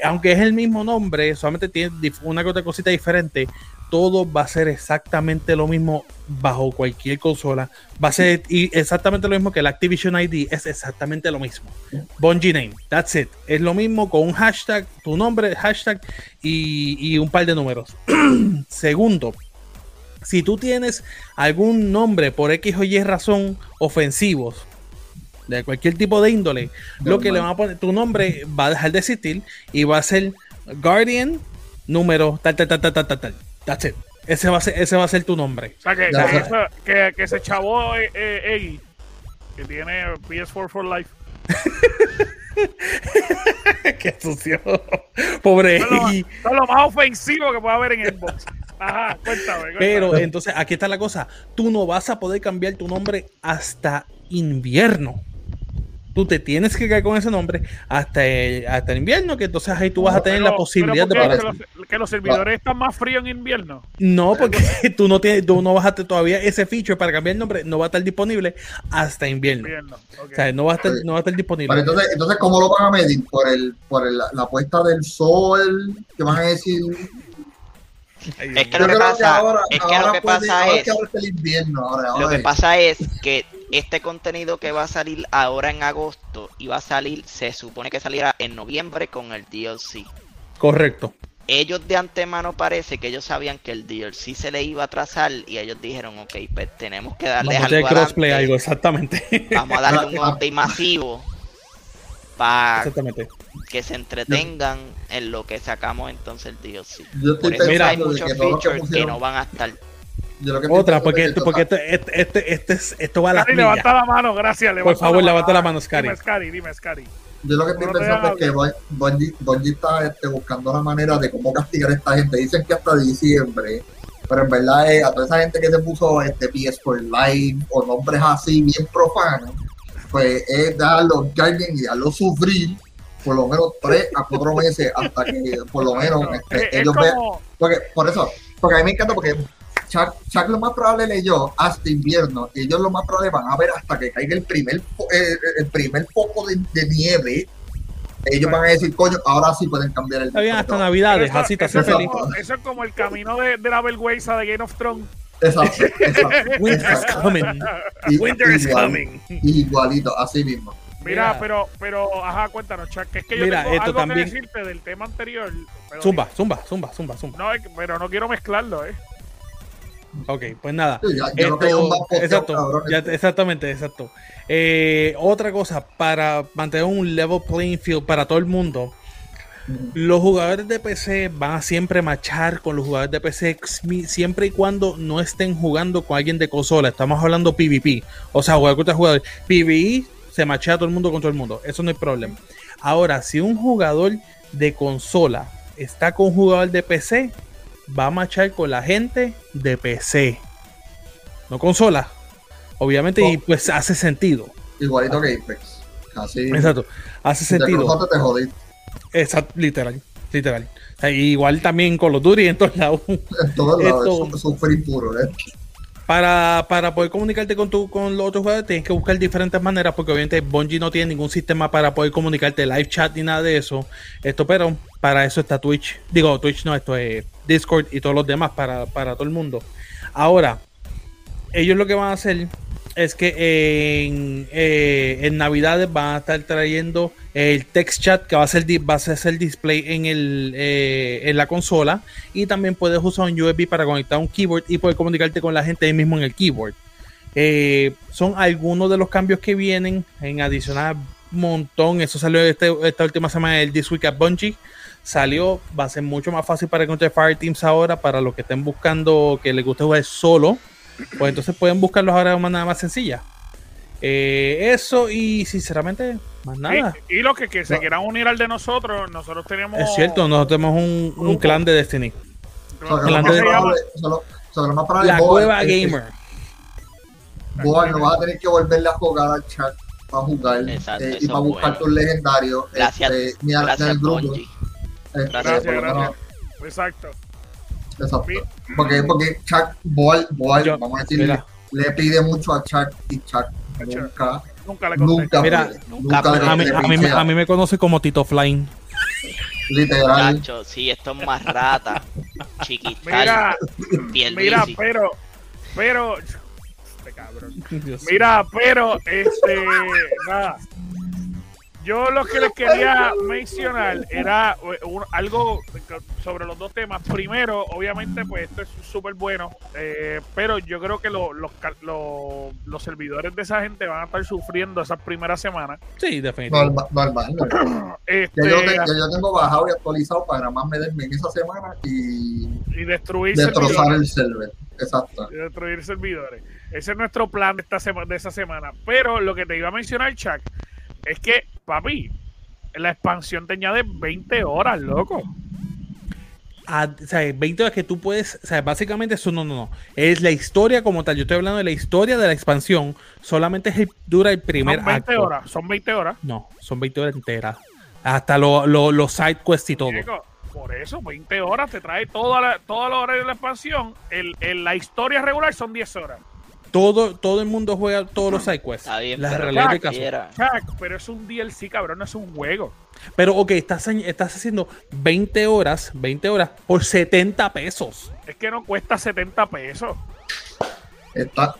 aunque es el mismo nombre, solamente tiene una otra cosita diferente, todo va a ser exactamente lo mismo bajo cualquier consola. Va a ser y exactamente lo mismo que el Activision ID, es exactamente lo mismo. Bungie Name, that's it. Es lo mismo con un hashtag, tu nombre, hashtag y, y un par de números. Segundo, si tú tienes algún nombre por X o Y razón ofensivos, de cualquier tipo de índole, lo que le van a poner, tu nombre va a dejar de existir y va a ser Guardian número tal, tal, tal, tal, tal, tal, tal. That's it. Ese va a ser, ese va a ser tu nombre. O sea, que, que, ya. eso- que, que se chavó eh, eh, Eggy, que tiene PS4 for Life. Qué sucio. Pobre. Eso es, lo, más ofensivo que puede haber en Xbox. Ajá, cuéntame. cuéntame. Pero entonces aquí está la cosa. Tú no vas a poder cambiar tu nombre hasta invierno. Tú te tienes que quedar con ese nombre hasta el, hasta el invierno, que entonces ahí tú vas a tener Pero- la posibilidad de pero ¿por qué? poder. que los, que los servidores están más fríos en invierno. No, porque tú no tienes, tú no vas a tener todavía ese feature para cambiar el nombre, no va a estar disponible hasta invierno. O sea, no va a estar, no va a estar Pero disponible. entonces, entonces, ¿cómo lo van a medir? ¿Por, el, por el- la puesta del sol? ¿Qué van a decir? Es que lo que pasa, es que lo que pasa es, que lo pasa es este contenido que va a salir ahora en agosto iba a salir, se supone que saliera en noviembre con el DLC. Correcto. Ellos de antemano parece que ellos sabían que el DLC se le iba a atrasar y ellos dijeron, ok, pues tenemos que darle Vamos a hacer algo crossplay, adelante. algo, exactamente. Vamos a darle un update masivo para exactamente. que se entretengan en lo que sacamos entonces el DLC. Yo estoy Por eso Mira, hay muchos que features que no van a estar. Otra, porque, es que esto, porque este, este, este, este es- esto va a la Scary, levanta la mano, gracias. levanta favor, la levanta la Ah, mano, Scary. Dime, Scary, dime, Scary. Yo lo que estoy pensando es que Bun- Bungie, Bungie está este, buscando la manera de cómo castigar a esta gente. Dicen que hasta diciembre, pero en verdad es a toda esa gente que se puso este PS4 Live o nombres así bien profanos, pues es dejarlo Guardian y dejarlo sufrir por lo menos 3 a 4 meses hasta que por lo menos No, este, es, es ellos vean. Porque, por eso, porque a mí me encanta porque Chuck, Chuck lo más probable leyó hasta invierno y ellos lo más probable van a ver hasta que caiga el primer eh, el primer foco de, de nieve. Ellos van a decir, coño, ahora sí pueden cambiar el Está bien, hasta Navidades, eso, así te eso hace es feliz. como, eso es como el camino de, de la vergüenza de Game of Thrones. Exacto, exacto. Winter's coming. Y- Winter is igual- coming. Igualito, así mismo. Mira, pero, pero, ajá, cuéntanos, Chuck, que es que yo Mira, tengo esto algo también- que decirte del tema anterior. pero- Zumba, zumba, zumba, zumba, zumba. No, pero no quiero mezclarlo, ¿eh? Ok, pues nada. Sí, ya- ya lo que hay es un más posteado, exacto, cabrón. ya- exactamente, exacto. Eh, otra cosa, para mantener un level playing field para todo el mundo, los jugadores de PC van a siempre machar con los jugadores de PC siempre y cuando no estén jugando con alguien de consola. Estamos hablando PvP, o sea, jugar contra jugadores. PvE se machea todo el mundo con todo el mundo, eso no hay problema. Ahora, si un jugador de consola está con un jugador de PC, va a machar con la gente de PC, no consola. Obviamente, y pues hace sentido. Igualito que Apex. Así. Exacto, hace Si sentido. te jodiste. Exacto, literal, literal. Sea, igual también con los Duty en todos lados. En todos lados. Esto- un free puro, ¿eh? Para, para poder comunicarte con, tu, con los otros jugadores tienes que buscar diferentes maneras porque obviamente Bungie no tiene ningún sistema para poder comunicarte live chat ni nada de eso. Esto, pero para eso está Twitch. Digo, Twitch no, esto es Discord y todos los demás para, para todo el mundo. Ahora, ellos lo que van a hacer es que en, eh, en Navidades van a estar trayendo el text chat que va a ser, va a ser el display en, el, eh, en la consola y también puedes usar un USB para conectar un keyboard y poder comunicarte con la gente ahí mismo en el keyboard. Eh, son algunos de los cambios que vienen en adicional montón. Eso salió este- esta última semana del This Week at Bungie. Salió, va a ser mucho más fácil para encontrar Fireteams ahora para los que estén buscando que les guste jugar solo. Pues entonces pueden buscarlos ahora de una manera más sencilla. Eh, eso y sinceramente, más nada. Y, y los que, que se No. quieran unir al de nosotros, nosotros tenemos. Es cierto, nosotros tenemos un, clan de Destiny. La cueva gamer. Boa no vas a tener que volverle a jugar al chat para jugar Exacto, eh, y para buscar bueno. tus legendarios. Gracias, este, ni a- ni gracias al grupo. Este, Gracias, gracias. Exacto. Exacto. Porque, porque Chuck Boal, Boal, Yo- vamos a decir, mira. le pide mucho a Chuck y Chuck Chuck. nunca, Nunca le nunca, Mira, puede, nunca nunca le. A mí, a mí a mí me conoce como Tito Flying. literal. Chacho, sí, esto es más rata. Chiquital. Mira, mira, pero, pero, este cabrón. Mira, pero, este, nada. Yo lo que les quería mencionar era eh, un- algo sobre los dos temas. Primero, obviamente, pues esto es súper bueno, eh, pero yo creo que lo- los, lo- los servidores de esa gente van a estar sufriendo esas primeras semanas. Sí, definitivamente. Normal, normal. Este, Ya yo, te- ya yo tengo bajado y actualizado para nada más meterme en esa semana y y destruir destrozar servidores. el server. Exacto. y destruir servidores. Ese es nuestro plan de esta semana, de esa semana. Pero lo que te iba a mencionar, Chuck, es que, papi, la expansión te añade 20 horas, loco. a- o sea, 20 horas que tú puedes, o sea, básicamente eso no, no, no. Es la historia como tal. Yo estoy hablando de la historia de la expansión. Solamente es el- dura el primer Son 20 acto. horas, son 20 horas. No, son 20 horas enteras. Hasta lo- lo- los side quests y todo. Chico, por eso, 20 horas te trae toda la, toda la hora de la expansión. El, el- la historia regular son 10 horas. Todo, todo el mundo juega todos los side quests. Está bien, la pero realidad del Chuck, caso. Era. Chuck, pero es un DLC, cabrón, no es un juego. Pero, ok, estás, estás haciendo 20 horas, 20 horas por 70 pesos. Es que no cuesta 70 pesos. Está,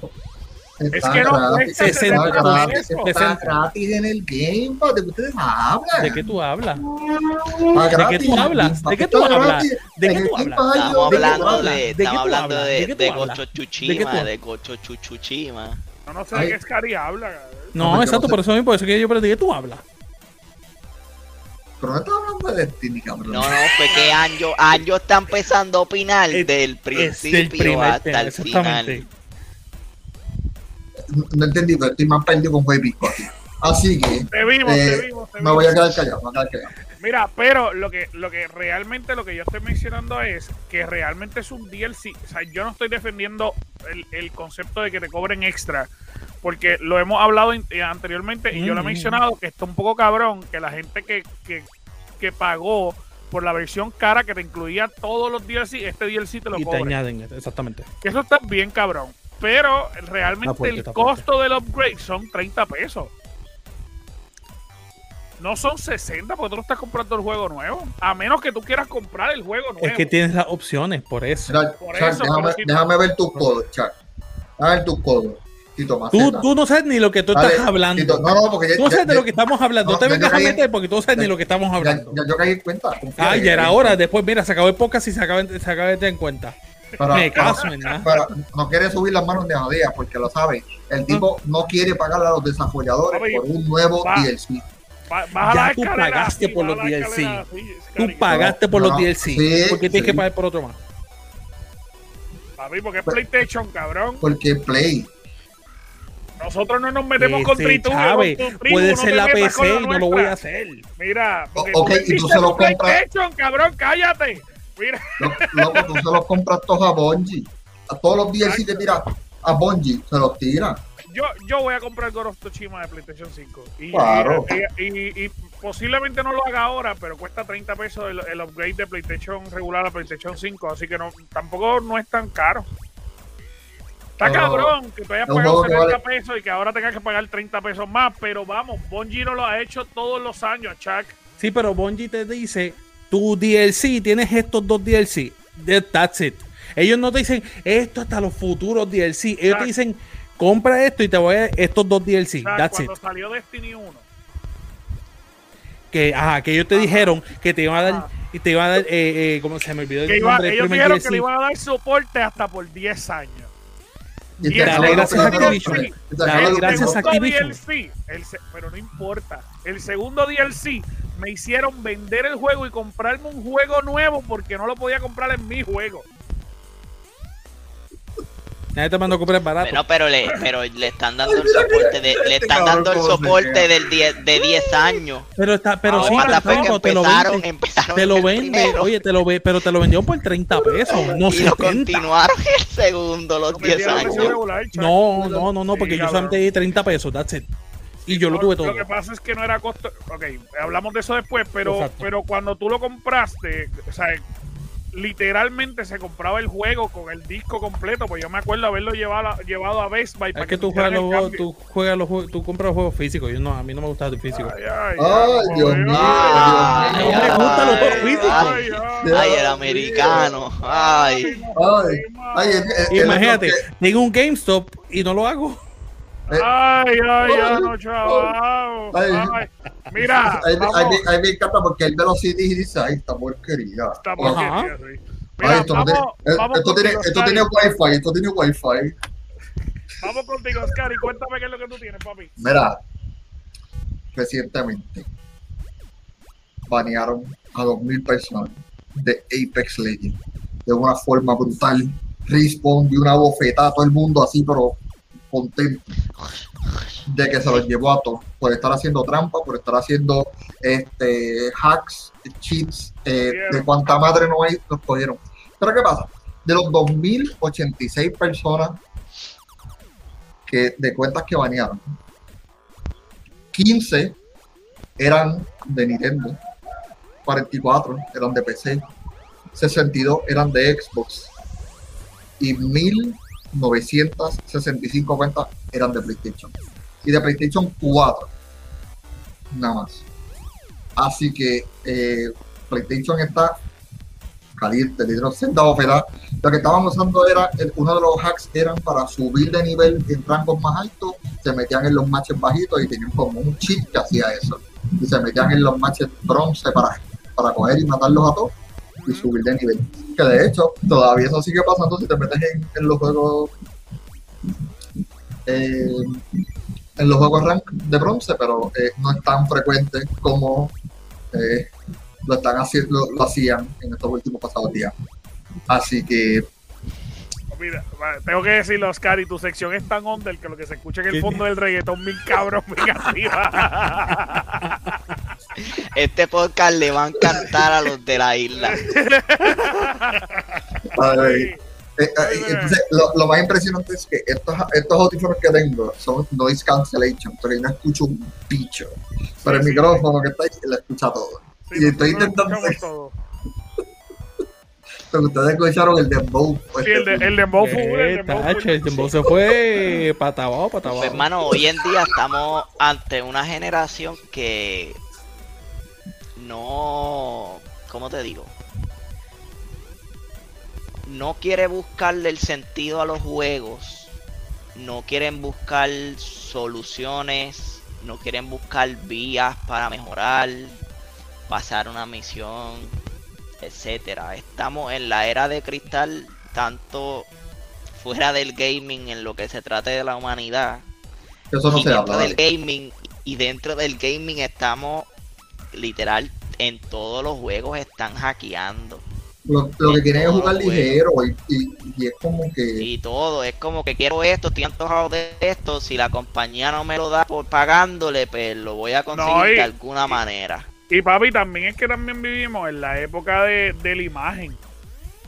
está que no cuesta está 60 gratis, pesos. está 60. gratis en el Game Pass. ¿De qué ustedes hablan? ¿De qué tú hablas? Está ¿De qué tú hablas? ¿De qué tú hablas? ¿De qué tú hablas? Estamos dos- ¿de qué tú hablando de, ¿De qué estamos hablando de, ¿De? Gocho ¿De qué Chuchima, de Gocho Chuchuchima. No, no sé de qué es Cari habla. No, exacto, por eso mismo, por eso que yo, pero ¿de qué tú hablas? Pero no estás hablando de Destiny, cabrón. No, no, fue que Anjo, Anjo está empezando a opinar Es- del Es principio hasta el final. No, entendí, pero estoy más perdido con Juez Pico aquí. Así que Te vimos, Eh, te vimos, te me voy vimos. a quedar callado, me voy a quedar callado. Mira, pero lo que, lo que realmente lo que yo estoy mencionando es que realmente es un DLC. O sea, yo no estoy defendiendo el, el concepto de que te cobren extra. Porque lo hemos hablado in- eh, anteriormente y yo lo he Mm. mencionado que está un poco cabrón que la gente que, que, que pagó por la versión cara que te incluía todos los DLC, este DLC te lo Y te añaden, exactamente. Que eso está bien cabrón. Pero realmente fuerte, el costo del upgrade son 30 pesos. No son 60 porque tú no estás comprando el juego nuevo. A menos que tú quieras comprar el juego nuevo. Es que tienes las opciones, por eso. Mira, Por Chuck, eso, déjame, pero si- déjame ver tus codos, Chuck. Déjame ver tus codos. Tú, no sabes ni lo que tú Dale, estás hablando. Tito, no, no, porque ya, Tú no ya- sabes de ya- lo que estamos hablando. No, No, te vengas a meter porque tú no sabes ni ya- lo que estamos hablando. ya yo caí en cuenta. confía, Ah, ya era hora. Después, mira, se acabó el podcast y se acaba, se acaba de tener en cuenta. Me caso no quiere subir las manos de a día porque lo sabe. El tipo no quiere pagarle a los desarrolladores por un nuevo va. DLC. Ba- baja Ya tú pagaste así, por los DLC. así, Tú pagaste por No, los DLC. sí, ¿Por qué tienes que pagar por otro más? Papi, porque es PlayStation, cabrón. Porque Play. Nosotros no nos metemos con Ese Tritu. Chave, puede ser la PC y no lo voy a hacer. Mira, porque O- ok, tú y tú se lo compras. PlayStation, cabrón, cállate. Mira, Lo- Loco, tú se los compras todos a Bungie. A todos los DLC que tiras a Bungie, se los tira. yo, yo voy a comprar God of Tsushima de PlayStation 5. Y, Claro. y, y- y posiblemente no lo haga ahora, pero cuesta 30 pesos el, el upgrade de PlayStation regular a PlayStation 5. Así que no tampoco no es tan caro. Está No, cabrón que tú hayas pagado juego que 70 vale- pesos y que ahora tengas que pagar 30 pesos más. Pero vamos, Bungie no lo ha hecho todos los años, Chuck. Sí, pero Bungie te dice, tu DLC, tienes estos dos DLC. That- That's it. Ellos no te dicen esto hasta los futuros DLC. Ellos Exacto. te dicen, compra esto y te voy a dar estos dos DLC. O sea, That's it. cuando salió Destiny 1. Que, ajá, que ellos te dijeron que te iban a dar, Ajá. y te iban a dar, eh, eh, ¿cómo se me olvidó el Que iba- nombre ellos dijeron DLC? que le iban a dar soporte hasta por 10 años. Y sale gracias a Activision. te Dale, gracias a Activision. DLC, el pero no importa. El segundo DLC me hicieron vender el juego y comprarme un juego nuevo porque no lo podía comprar en mi juego. Nadie te mandó a comprar barato. Bueno, pero le, pero le están dando el soporte de, le este están dando el soporte del 10 de 10 años. pero está, pero sí, pero te lo empezaron, vende. empezaron Te lo el vende, primero oye, te lo ve, pero te lo vendió por 30 pesos, no y lo 70. continuaron el segundo los Lo 10 metieron en años. No, no, no, no, porque Sí, yo solamente di 30 pesos, that's it. Y yo lo tuve todo. Lo que pasa es que no era costo. Ok, hablamos de eso después, pero, Exacto. pero cuando tú lo compraste, o sea, literalmente se compraba el juego con el disco completo. Pues yo me acuerdo haberlo llevado, a- llevado a Best Buy. Es para que tú juegas los juegos, tú juegas los juegos, tú compras los juegos físicos. Yo no, a mí no me gusta el físico. Ay, ay, Ay, Dios ay, Dios mío. Me gustan los juegos físicos. Ay, ay, Ay, el americano. Ay. Imagínate, tengo un GameStop y no lo hago. Ay, ay, ay, no, chaval. Ay. Ay, Mira, Ahí, ahí me- ahí me encanta porque él ve los CDs y dice, ay, esta porquería. Está Ajá. porquería, sí. Ay, Mira, esto, vamos, tiene, vamos esto, tiene, esto tiene wifi, esto tiene wifi. Vamos contigo, Oscar, y cuéntame qué es lo que tú tienes, papi. Mira, recientemente banearon a 2.000 personas de Apex Legends de una forma brutal. Respawn dio una bofetada a todo el mundo así, pero contento de que se los llevó a todos por estar haciendo trampa, por estar haciendo este hacks, cheats, eh, de cuánta madre no hay, los cogieron. Pero ¿qué pasa? De los 2.086 personas que, de cuentas que banearon, 15 eran de Nintendo, 44 eran de PC, 62 eran de Xbox y 1965 cuentas eran de PlayStation. Y de PlayStation 4, nada más. Así que eh, PlayStation está caliente, le dieron senda. Lo que estaban usando era, uno de los hacks eran para subir de nivel en rangos más altos, se metían en los matches bajitos y tenían como un cheat que hacía eso. Y se metían en los matches bronce para, para coger y matarlos a todos y subir de nivel. Que de hecho, todavía eso sigue pasando si te metes en, en los juegos eh, en los juegos rank de bronce, pero eh, no es tan frecuente como eh, lo están haciendo, lo hacían en estos últimos pasados días. Así que Mira, va, tengo que decirlo, Oscar, y tu sección es tan under que lo que se escucha en el fondo del reggaetón, mil cabrón, bien arriba. Este podcast le va a encantar a los de la isla. ay. Eh, eh, entonces, lo, lo más impresionante es que estos, estos audífonos que tengo son noise cancellation, pero yo no escucho un bicho. Pero el sí. micrófono que está ahí lo escucha todo. Sí, y estoy intentando todo. Pero ustedes escucharon el dembow. pues, Sí, el, de, el dembow full, el dembow tacho, full. el dembow se fue para abajo, para Pues, abajo. hermano, hoy en día estamos ante una generación que no, ¿cómo te digo? No quiere buscarle el sentido a los juegos, no quieren buscar soluciones, no quieren buscar vías para mejorar, pasar una misión, etcétera. Estamos en la era de cristal, tanto fuera del gaming en lo que se trate de la humanidad. Eso no y se dentro habla. del gaming y dentro del gaming estamos literal en todos los juegos están hackeando. Lo, lo que quieren es Todo, jugar ligero y, y- y es como que y todo es como que quiero esto estoy antojado de esto si la compañía no me lo da por pagándole pues lo voy a conseguir No, y- de alguna manera. Y papi, también es que también vivimos en la época de, de la imagen.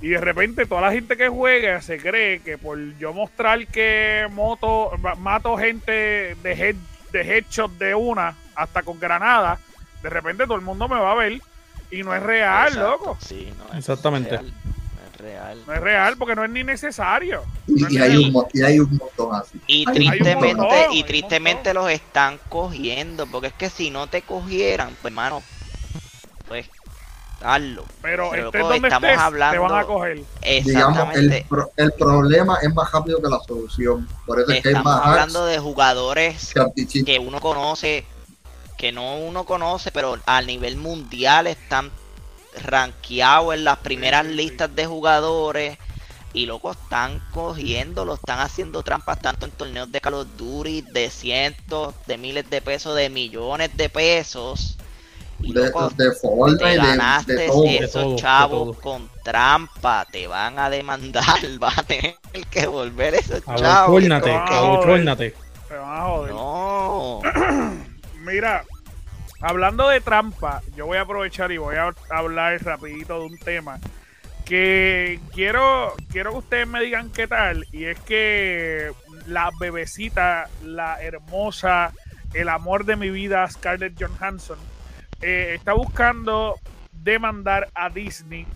Y de repente toda la gente que juega se cree que por yo mostrar que moto, ma- mato gente de, head, de headshot de una, hasta con granada, de repente todo el mundo me va a ver. Y no es real, Exacto, loco. sí, no es Exactamente. real, no es real No es real porque no es ni necesario. y, No hay un, y hay un montón así. Y Hay tristemente, montón, y tristemente los están cogiendo, porque es que si no te cogieran, pues hermano, pues, hazlo. Pero, Pero, estés loco, donde estamos estés, te hablando- van a coger. Digamos, el, Exactamente. pro- el problema es más rápido que la solución. Por eso es que hay Estamos más hablando de jugadores que uno conoce, que no uno conoce, pero a nivel mundial están rankeados en las primeras sí, sí. listas de jugadores. Y loco, están cogiendo, lo están haciendo trampas tanto en torneos de Call of Duty de cientos, de miles de pesos, de millones de pesos. Y de, loco, de Fortnite, te de- ganaste de, todo. De esos todo, de chavos con trampa, te van a demandar, vas a tener que volver esos chavos. Te van a joder. No. Mira, hablando de trampa, yo voy a aprovechar y voy a hablar rapidito de un tema que quiero quiero que ustedes me digan qué tal y es que la bebecita, la hermosa, el amor de mi vida, Scarlett Johansson, eh, está buscando demandar a Disney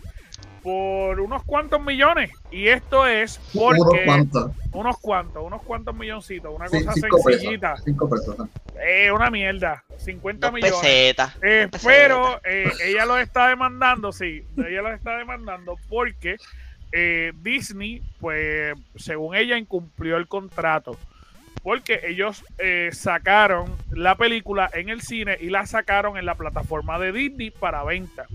por unos cuantos millones y esto es Unos porque cuantos. unos cuantos, unos cuantos milloncitos, una Sí, cosa cinco sencillita. pesos. Cinco. Eh, una mierda. 50 Dos millones. pesetas. Eh, dos pero eh, ella lo está demandando, sí. Ella lo está demandando porque eh, Disney, pues, según ella, incumplió el contrato. Porque ellos eh, sacaron la película en el cine y la sacaron en la plataforma de Disney para venta.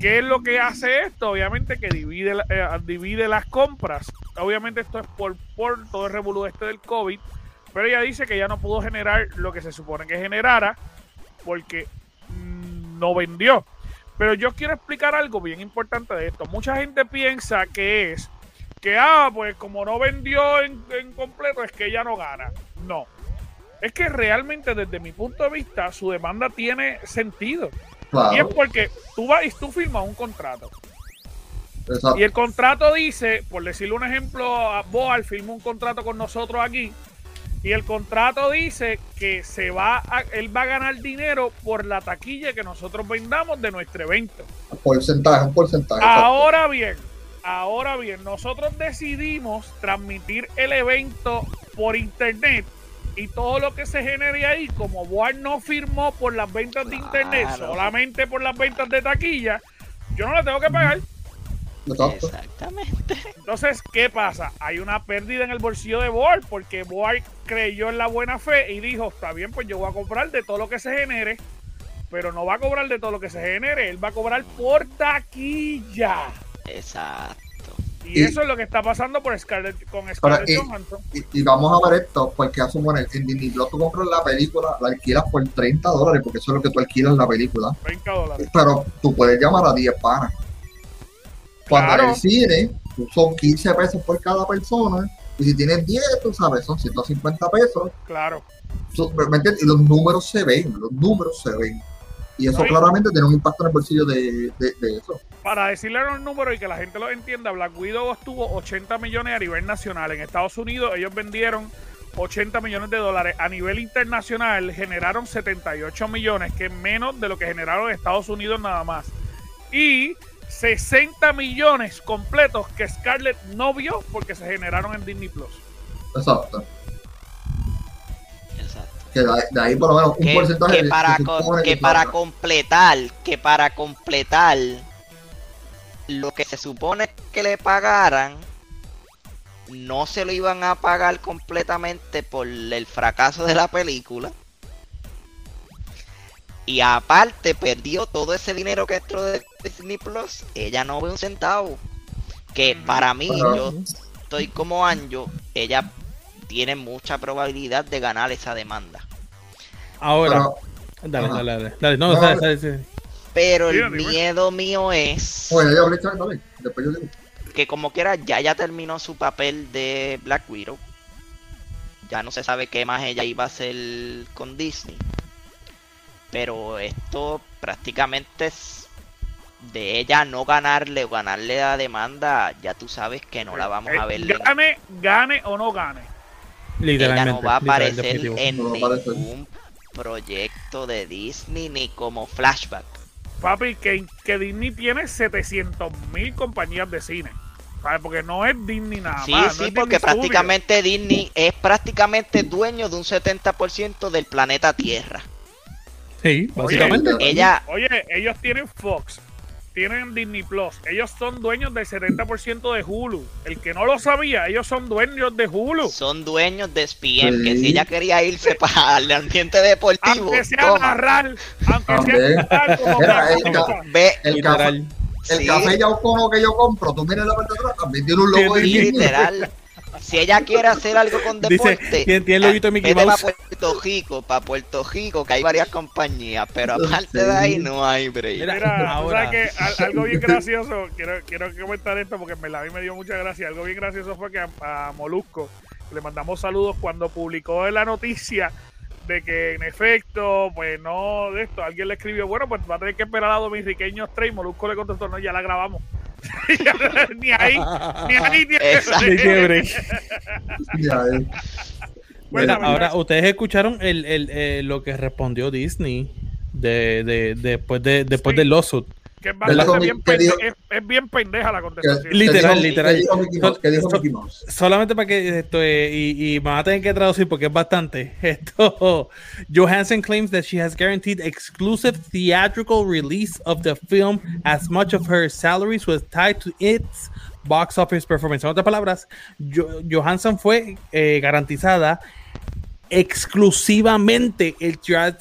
¿Qué es lo que hace esto? Obviamente que eh, divide las compras. Obviamente esto es por, por todo el revolú este del COVID. Pero ella dice que ya no pudo generar lo que se supone que generara porque mm, no vendió. Pero yo quiero explicar algo bien importante de esto. Mucha gente piensa que es que, ah, pues como no vendió en, en completo, es que ella no gana. No. Es que realmente, desde mi punto de vista, su demanda tiene sentido. Y es porque tú vas y tú firmas un contrato. Exacto. Y el contrato dice, por decirle un ejemplo, a Boal firmó un contrato con nosotros aquí. Y el contrato dice que se va a- él va a ganar dinero por la taquilla que nosotros vendamos de nuestro evento. Porcentaje, un porcentaje. exacto. Ahora bien, ahora bien, nosotros decidimos transmitir el evento por internet y todo lo que se genere ahí, como Boal no firmó por las ventas de internet, solamente por las ventas de taquilla, yo no le tengo que pagar. Exactamente. Entonces, ¿qué pasa? Hay una pérdida en el bolsillo de Boar porque Boar creyó en la buena fe y dijo, está bien, pues yo voy a cobrar de todo lo que se genere, pero no va a cobrar de todo lo que se genere, él va a cobrar por taquilla. Exacto. Y Y- eso es lo que está pasando por Scarlett, con Scarlett y- Johansson. Y, y vamos a ver esto, porque suponer, en Disney Plus tú compras la película, la alquilas por 30 dólares, porque eso es lo que tú alquilas la película. 30 dólares. Pero tú puedes llamar a 10 panas. Cuando Claro. en el cine, son 15 pesos por cada persona, y si tienes 10, tú sabes, son 150 pesos. Claro. Tú- ¿me entiendes? Y los números se ven, los números se ven. Y eso claramente tiene un impacto en el bolsillo de, de, de eso. Para decirle los números y que la gente lo entienda, Black Widow obtuvo 80 millones a nivel nacional. En Estados Unidos ellos vendieron 80 millones de dólares. A nivel internacional generaron 78 millones, que es menos de lo que generaron en Estados Unidos nada más. Y 60 millones completos que Scarlett no vio porque se generaron en Disney Plus. Exacto. Que de, de ahí por lo menos un que, porcentaje. que para, que para completar, que para completar lo que se supone que le pagaran, no se lo iban a pagar completamente por el fracaso de la película. Y aparte perdió todo ese dinero que entró de Disney Plus. Ella no ve un centavo. Que para mí, yo estoy como Anjo, ella tiene mucha probabilidad de ganar esa demanda. Ahora, Pero, dale, dale, dale, dale. No, No, dale, dale. Pero el Dígame, güey. miedo mío es bueno, ya hablé, dale, después yo digo. que como quiera ya ya terminó su papel de Black Widow. Ya no se sabe qué más ella iba a hacer con Disney. Pero esto prácticamente es de ella no ganarle o ganarle la demanda, ya tú sabes que no la vamos a Eh, ver. Gane, gane o no gane. Literalmente. ella no va a aparecer en ningún proyecto de Disney ni como flashback. Papi, que, que Disney tiene 700 mil compañías de cine. ¿Sabes? Porque no es Disney nada Sí, más. no sí, es porque Disney prácticamente Disney es prácticamente dueño de un 70% del planeta Tierra. Sí, básicamente. Oye, Ella, Oye, ellos tienen Fox, tienen Disney Plus. Ellos son dueños del 70% de Hulu. El que no lo sabía, ellos son dueños de Hulu. son dueños de SPM, que si ella quería irse para el ambiente deportivo, Aunque sea toma. narrar, aunque sea narrar como Mira, que- el ca- Ve, El café, el sí, café Yaucono que yo compro, tú miras la parte de atrás, también tiene un logo de Disney. literal. Si ella quiere hacer algo con Dice, deporte, tiene- tiene el loguito de Mickey Mouse. para Puerto Rico, para Puerto Rico, que hay varias compañías, pero Sí. aparte de ahí no hay break. Mira, ahora. sabes que al- algo bien gracioso, quiero, quiero comentar esto porque me la a mí me dio mucha gracia. Algo bien gracioso fue que a, a Molusco le mandamos saludos cuando publicó la noticia de que en efecto, pues no de esto, alguien le escribió, bueno, pues va a tener que esperar a Dominiqueños 3 y Molusco le contestó, no, ya la grabamos. Ni ahí, ni ahí Exacto. De quiebre. Ya, eh. Cuéntame, ahora ustedes escucharon el, el, eh, lo que respondió Disney de, de, después de después Sí. del lawsuit. Que es, bastante bien ¿Qué pende- dijo? es, es bien pendeja la ¿Qué- contestación. qué Literal, literal. ¿Qué dijo Mickey Mouse? ¿Qué dijo So- Mickey Mouse? Solamente para que esto eh, y, y me van a tener que traducir porque es bastante. Esto Johansson claims that she has guaranteed exclusive theatrical release of the film as much of her salaries was tied to its box office performance. En otras palabras, Jo- Johansson fue eh, garantizada exclusivamente el,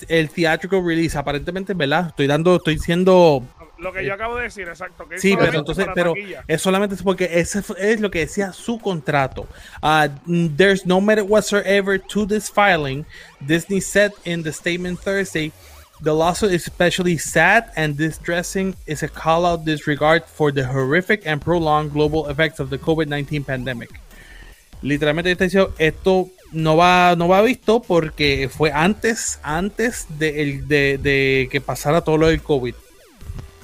el theatrical release. Aparentemente, ¿verdad? Estoy dando, estoy siendo Lo que yo acabo de decir, exacto. Que Sí, pero entonces, pero taquilla. es solamente porque ese es lo que decía su contrato. Uh, there's no merit whatsoever to this filing. Disney said in the statement Thursday, the lawsuit is especially sad and distressing is a call out disregard for the horrific and prolonged global effects of the COVID-19 pandemic. Literalmente está diciendo esto no va no va visto porque fue antes antes de, el- de, de que pasara todo lo del COVID.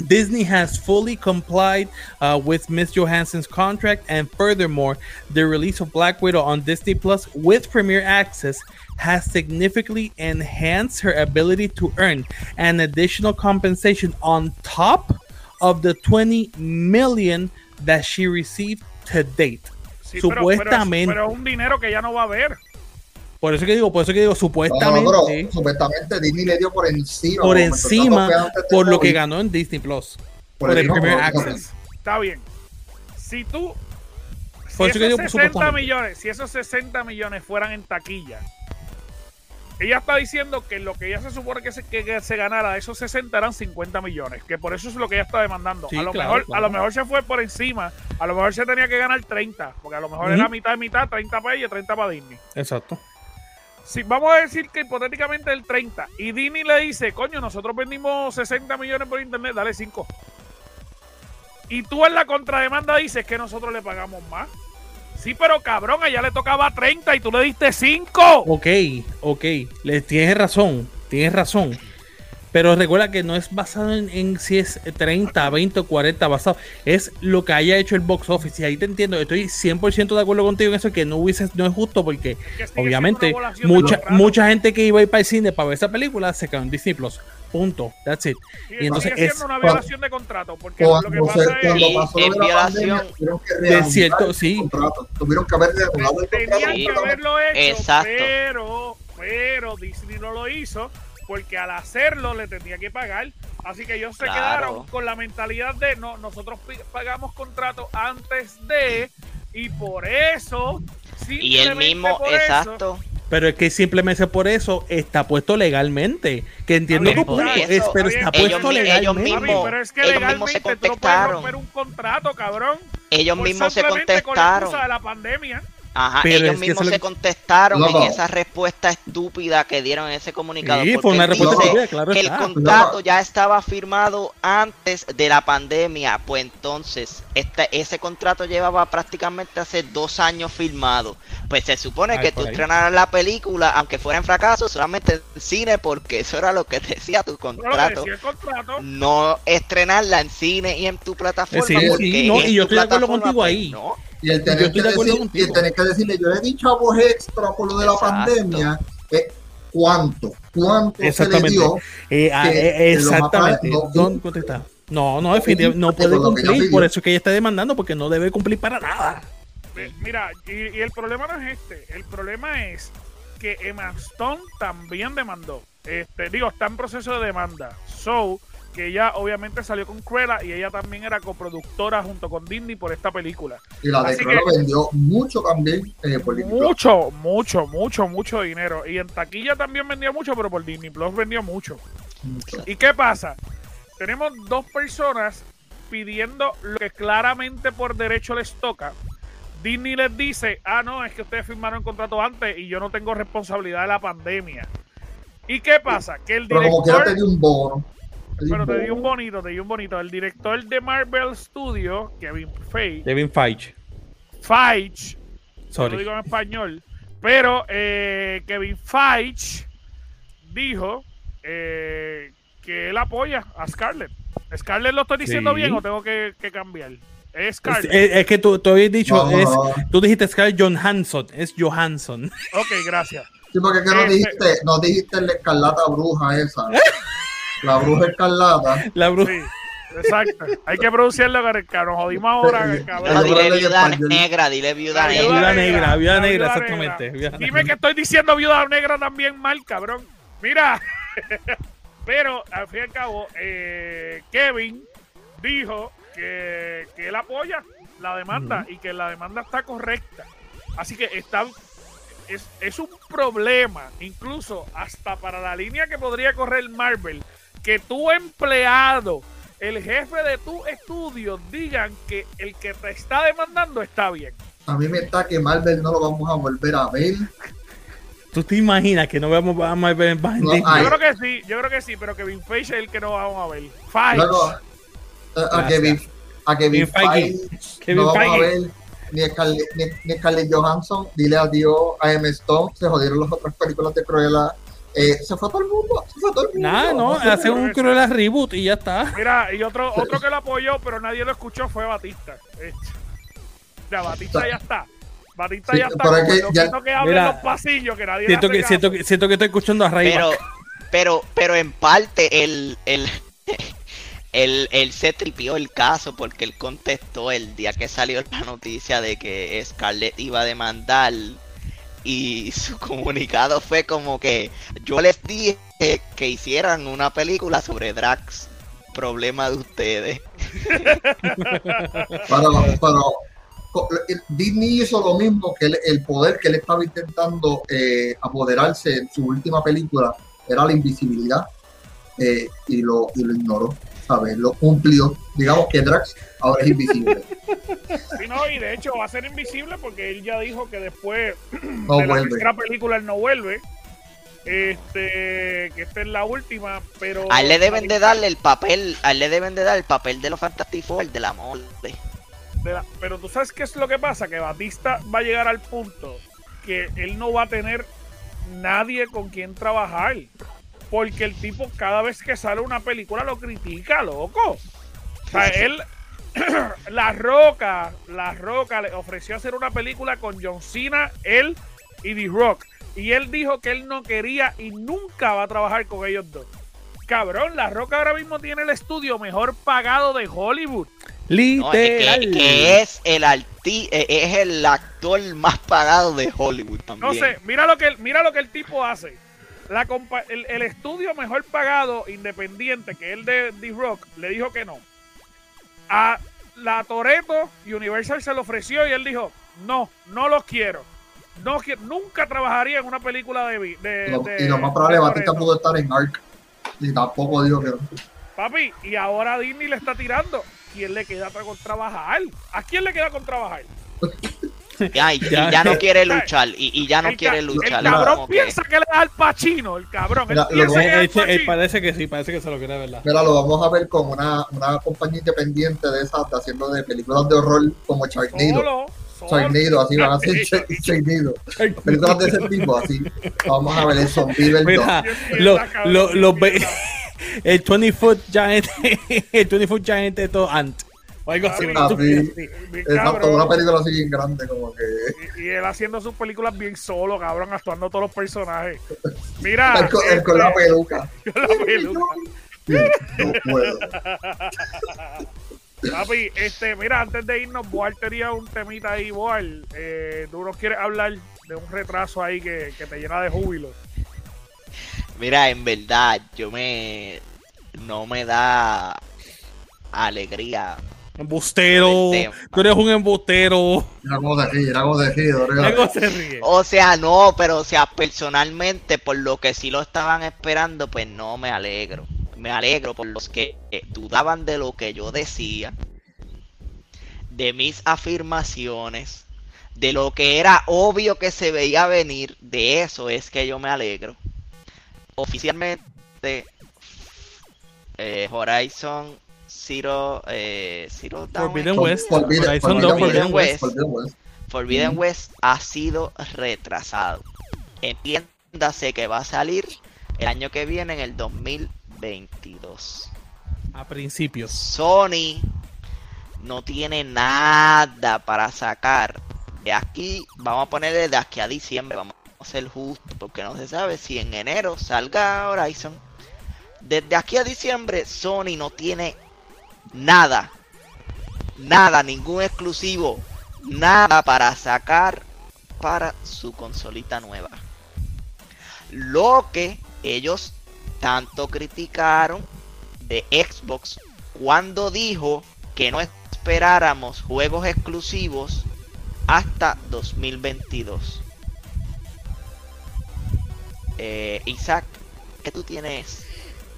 Disney has fully complied uh, with Miss Johansson's contract, and furthermore, the release of Black Widow on Disney Plus with Premier Access has significantly enhanced her ability to earn an additional compensation on top of the 20 million that she received to date. Sí, pero- pero es- Supuestamente. Pero, es un dinero que ya no va a haber. Por eso que digo, por eso que digo, supuestamente. no, pero supuestamente Disney le dio por encima. por encima del por lo que ganó en Disney Plus. Por Por, el por- Access. Está bien. Si tú. Si que esos digo, 60 supuestamente. millones, si esos 60 millones fueran en taquilla, ella está diciendo que lo que ella se supone que se, que, que se ganara de esos 60 eran 50 millones, que por eso es lo que ella está demandando. Sí, a, lo claro, mejor, claro. a lo mejor se fue por encima, a lo mejor se tenía que ganar 30, porque a lo mejor era mitad y mitad, 30 para ella, 30 para Disney. Exacto. Si vamos a decir que hipotéticamente el 30 y Disney le dice, coño, nosotros vendimos 60 millones por internet, dale 5. Y tú en la contrademanda dices que nosotros le pagamos más. Sí, pero cabrón, a ella le tocaba 30 y tú le diste 5. Ok, ok. Le, tienes razón, tienes razón. Pero recuerda que no es basado en, en si es 30, 20 o 40 basado. Es lo que haya hecho el box office. Y ahí te entiendo. Estoy 100% de acuerdo contigo en eso. Que no hubiese, no es justo porque obviamente mucha, mucha gente que iba a ir para el cine para ver esa película se quedó en Disney Plus. Punto. That's it. Sí, y entonces sigue es una violación de contrato. Porque Cuando, lo que pasa es cuando Sí, pasó es de la violación. pandemia, De cierto, sí. Tuvieron que haber Tenían que haberlo hecho, Exacto. pero, pero Disney no lo hizo porque al hacerlo le tenía que pagar. Así que ellos se Claro. quedaron con la mentalidad de no, nosotros pagamos contrato antes de y por eso Y el simplemente mismo, por eso, exacto. Pero es que simplemente por eso está puesto legalmente. Que entiendo tu punto, por es, eso. pero Está bien. puesto Ellos mi- ellos legalmente. Papi, mismos- pero es que ellos mismos legalmente se tú no puedes contestaron. romper un contrato, cabrón. ellos Por mismos se simplemente con la excusa contestaron. de la pandemia. Ajá, Pero ellos mismos se lo- contestaron Loco. en esa respuesta estúpida que dieron en ese comunicado. Sí, porque fue una respuesta dice estúpida, claro que el está. contrato Loco. ya estaba firmado antes de la pandemia. Pues entonces, este, ese contrato llevaba prácticamente hace dos años firmado. Pues se supone Ay, que tú ahí. estrenaras la película, aunque fuera en fracaso, solamente en cine, porque eso era lo que decía tu contrato. decía el contrato. No estrenarla en cine y en tu plataforma. Sí, porque sí, no, y yo estoy de acuerdo contigo pues, ahí. no. Y el Yo tener, estoy que de acuerdo decir, y contigo. el tener que decirle, yo le di chavos extra por lo de la pandemia, eh, ¿cuánto? ¿Cuánto se le Exactamente. dio? Eh, ah, que- eh, que exactamente. probable no ¿Dónde cumple. contesta? No, no, definitivamente no puede que cumplir. Por eso es que ella está demandando, porque no debe cumplir para nada. Mira, y, y el problema no es este. El problema es que Emma Stone también demandó. Este, digo, está en proceso de demanda. So, que ella obviamente salió con Cruella y ella también era coproductora junto con Disney por esta película. Y la de Así Cruella que- vendió mucho también eh, por Disney Plus. Mucho, mucho, mucho, mucho dinero. Y en taquilla también vendió mucho, pero por Disney Plus vendió mucho. Mucho. ¿Y qué pasa? Tenemos dos personas pidiendo lo que claramente por derecho les toca. Disney les dice, ah, no, es que ustedes firmaron contrato antes y yo no tengo responsabilidad de la pandemia. ¿Y qué pasa? Que el Pero como director... te di un bono. Pero te di un bonito, te di un bonito. El director de Marvel Studios, Kevin Feige, Kevin Feige. Feige, lo Sorry. digo en español, pero eh, Kevin Feige dijo eh, que él apoya a Scarlett. ¿Scarlett lo estoy diciendo Sí. bien o tengo que, que cambiar? Es Es, Scarlett. es- es que tú, tú habías dicho, No, es, no, no. tú dijiste Scarlett Johansson, es Johansson. ok, gracias. Sí, porque es que no Este- dijiste, no dijiste la escarlata bruja esa. La bruja escarlata. La bruja. Sí, exacto. Hay que pronunciarlo, que nos jodimos ahora. No, dile viuda negra, dile viuda negra. Viuda negra, viuda negra, exactamente, viuda Dime negra. que estoy diciendo viuda negra también mal, cabrón. Mira, pero al fin y al cabo, eh, Kevin dijo que, que él apoya la demanda y que la demanda está correcta. Así que está, es, es un problema, incluso hasta para la línea que podría correr Marvel, que tu empleado, el jefe de tu estudio, digan que el que te está demandando está bien. A mí me está que Marvel no lo vamos a volver a ver. ¿Tú te imaginas que no veamos a Marvel más en No. Yo creo que sí, yo creo que sí, pero Kevin Feige es el que no vamos a ver. Feige. Luego, a. Kevin, a Kevin Feige. Feige Kevin no vamos a ver ni Scarlett, ni, ni Scarlett Johansson, dile adiós a M. Stone, se jodieron las otras películas de Cruella. Eh, se fue todo el mundo, se fue todo el mundo. Nada, no, hace un Cruella reboot y ya está. Mira, y otro, otro que lo apoyó, pero nadie lo escuchó, fue Batista. Este. Ya, Batista ya está. Batista Sí, ya está. como que el ya- que Mira, los pasillos, que nadie Siento que, siento, que, siento que estoy escuchando a Ray Pero, pero, pero en parte él, él, él, él se tripió el caso porque él contestó el día que salió la noticia de que Scarlett iba a demandar y su comunicado fue como que yo les dije que hicieran una película sobre Drax. Problema de ustedes. Pero, pero Disney hizo lo mismo que el poder que él estaba intentando eh, apoderarse en su última película era la invisibilidad eh, y, lo, y lo ignoró, ¿sabes? Lo cumplió. Digamos que Drax ahora es invisible. Sí, no, y de hecho va a ser invisible porque él ya dijo que después No de la vuelve. tercera película él no vuelve. Este, que esta es la última, pero. A él le deben de darle el papel, a él le deben de dar el papel de los Fantastic Four, el de la molde. de la- pero tú sabes qué es lo que pasa, que Batista va a llegar al punto que él no va a tener nadie con quien trabajar. Porque el tipo cada vez que sale una película lo critica, loco. O sea, él, La Roca, La Roca le ofreció hacer una película con John Cena, él y The Rock. Y él dijo que él no quería y nunca va a trabajar con ellos dos. Cabrón, La Roca ahora mismo tiene el estudio mejor pagado de Hollywood. No, es que, que es el arti eh, es el actor más pagado de Hollywood también. No sé, mira lo que mira lo que el tipo hace. La compa- el, el estudio mejor pagado independiente que el de The Rock le dijo que no. A la Toreto Universal se lo ofreció y él dijo, no, no los quiero. No nunca trabajaría en una película de, de, Lo- de- y lo más probable, Batista pudo estar en Ark. Y tampoco dijo que no. Papi, y ahora Disney le está tirando. quién le queda con trabajar. ¿A quién le queda con trabajar? Ya, y, y Ya. no quiere luchar. Y, y ya no El quiere luchar. El cabrón piensa que le da al pachino, el cabrón. Él lo que- es parece que sí, parece que se lo quiere, ¿verdad? Mira, lo vamos a ver con una, una compañía independiente de esas, de haciendo de películas de horror como Sharknado. Solo. Sharknado, así van a ser Sharknado. Películas de ese tipo, así. Vamos a ver el Zombie del 2. Mira, lo, lo, el 20 foot giant, el 20 foot giant de todo ant. O algo así. Papi, una Exacto, película así bien grande, como que. Y, y él haciendo sus películas bien solo, cabrón, actuando todos los personajes. Mira, El, con, el con la este, peluca. con la peluca. No puedo. Papi, este, mira, antes de irnos, Boal tenía un temita ahí, Boal. Eh, tú nos quieres hablar de un retraso ahí que, que te llena de júbilo. Mira, en verdad, yo me. No me da alegría. Embustero. Tú eres un embustero. Mira cómo se ríe, mira cómo se ríe. Doreo. Algo se ríe. O sea, no, pero o sea, personalmente, por lo que sí lo estaban esperando, pues no me alegro. Me alegro por los que eh, dudaban de lo que yo decía, de mis afirmaciones, de lo que era obvio que se veía venir. De eso es que yo me alegro. Oficialmente, eh, Horizon Zero, eh, Zero Dawn, Forbidden. West. Forbidden- Horizon Forbidden 2, West. Forbidden West. Forbidden West. Forbidden Ujú. West ha sido retrasado. Entiéndase que va a salir el año que viene, en el 2022. A principios. Sony no tiene nada para sacar. De aquí, vamos a ponerle de aquí a diciembre, vamos a ser justos, porque no se sabe si en enero salga Horizon. Desde aquí a diciembre, Sony no tiene nada, nada, ningún exclusivo, nada para sacar para su consolita nueva. Lo que ellos tanto criticaron de Xbox cuando dijo que no esperáramos juegos exclusivos hasta 2022. Eh, Isaac, ¿qué tú tienes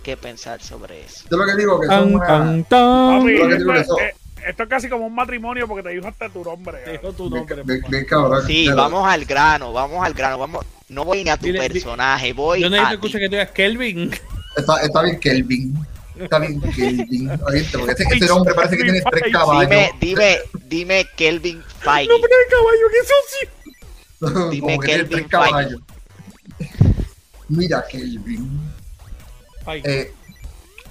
que pensar sobre eso? Yo lo que digo que son Tan, una. tan, tan. Papi, lo que esto, digo que es, eso- eh, esto es casi como un matrimonio porque te dijo hasta tu nombre. Dijo tu nombre. papá. bien cabrón. Sí, vamos al grano, vamos al grano, vamos. No voy ni a tu Dile- di- personaje, voy Yo a necesito escuchar que tú digas Kelvin. Está, está bien Kelvin. Está bien Kelvin. Oíste, porque ese, ese hombre parece que tiene tres caballos. Dime, dime, dime Kelvin Feige. No, pero el caballo, qué sucio. dime Como que tiene Kelvin caballos. Mira, Kelvin. Eh,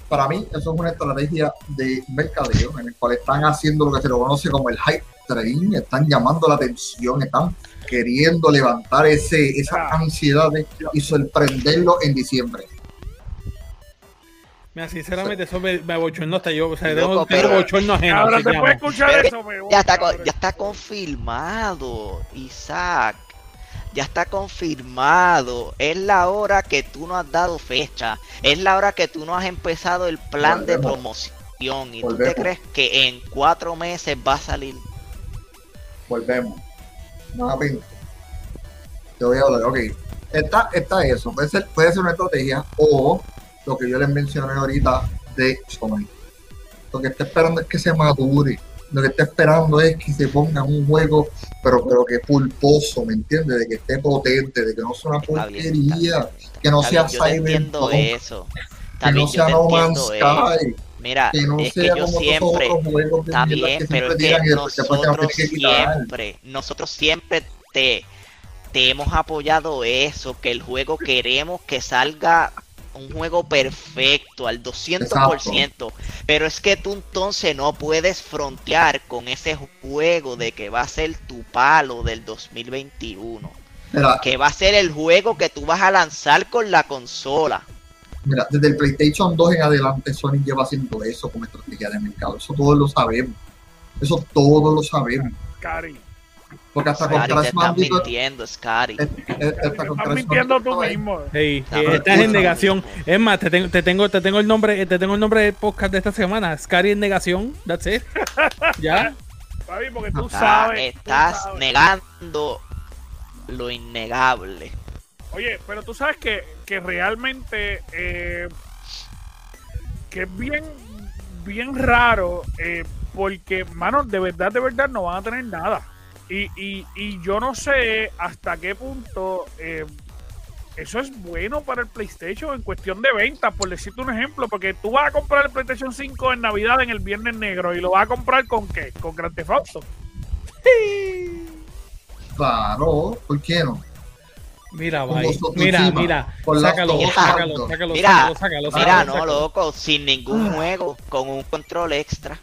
para mí, eso es una estrategia de mercadeo en el cual están haciendo lo que se lo conoce como el hype train, están llamando la atención, están queriendo levantar ese, esa Ah. ansiedad de- y sorprenderlo en diciembre. Mira, sinceramente, eso me, me abochornó hasta yo. O sea, tengo, pero- bochorno ajeno. Después de amo. escuchar Pero eso, me voy, Ya está, ya está confirmado, Isaac. Ya está confirmado. Es la hora que tú no has dado fecha. Es la hora que tú no has empezado el plan de promoción. ¿Y tú te crees que en cuatro meses va a salir? Volvemos. Nuevamente. Te voy a hablar, ok. Está, está eso. Puede ser, puede ser una estrategia o lo que yo les mencioné ahorita de Sony. Lo que está esperando es que se madure. Lo que está esperando es que se ponga un juego, pero, pero que pulposo, ¿me entiendes? De que esté potente, de que no sea una porquería, bien, que no sea Cyberpunk, eso. Que no sea No Man's. Sky, Mira, que no es que yo siempre, Está bien, pero es que nosotros siempre, nosotros siempre te, te hemos apoyado eso, que el juego queremos que salga un juego perfecto al 200%, pero es que tú entonces no puedes frontear con ese juego de que va a ser tu palo del 2021, Mira, que va a ser el juego que tú vas a lanzar con la consola. Mira, desde el PlayStation 2 en adelante Sony lleva haciendo eso como estrategia de mercado. Eso todos lo sabemos. Eso todos lo sabemos. Cari, Porque hasta con Scary, te Crash estás mintiendo, Scary. eh, eh, estás mintiendo tú mismo. Hey, eh, estás en negación. Es más, te tengo, te tengo, te tengo el nombre, te tengo el nombre del podcast de esta semana. Scary en negación. That's it. Ya. Papi, porque tú Está- sabes. tú estás sabes. negando lo innegable. Oye, pero tú sabes que, que realmente eh, que es bien bien raro eh, porque, mano, de verdad, de verdad no van a tener nada. Y, y, y yo no sé hasta qué punto eh, eso es bueno para el PlayStation en cuestión de ventas, por decirte un ejemplo, porque tú vas a comprar el PlayStation 5 en Navidad en el Viernes Negro y lo vas a comprar con qué? Con Grand Theft Auto. Claro, ¿por qué no? Mira, vosotros Mira, encima, mira. Sácalo, sácalo, sácalo, Mira, sácalo, sácalo, Mira, sácalo, no, sácalo. loco, sin ningún juego, con un control extra.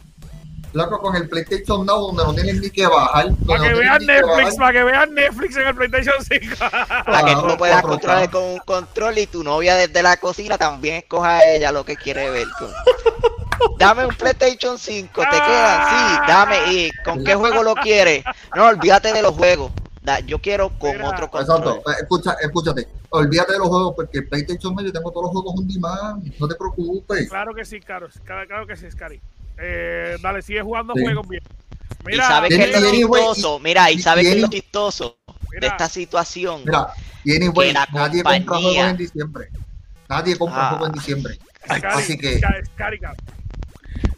Loco, con el PlayStation Now, donde no tienes ni que bajar. Para no que tienes vean Netflix, para que vean Netflix en el PlayStation 5. Para que tú lo puedas 4K. controlar con un control y tu novia desde la cocina también escoja a ella lo que quiere ver. con- Dame un PlayStation 5, te quedan, sí, dame. ¿Y con qué juego lo quieres? No, olvídate de los juegos. Da- yo quiero con Mira, otro control. Exacto, eh, escucha, escúchate. Olvídate de los juegos porque el PlayStation medio tengo todos los juegos on demand. No te preocupes. Claro que sí, Caro. Claro, claro que sí, Scary. Eh, dale, sigue jugando Sí. juegos bien. y sabes Tiene- que es lo chistoso, mira, y y sabes que es lo chistoso de Mira. esta situación. Mira, y anyway, Que la nadie compra juegos en diciembre. Nadie compra Ah. juegos en diciembre. Scary, así que-.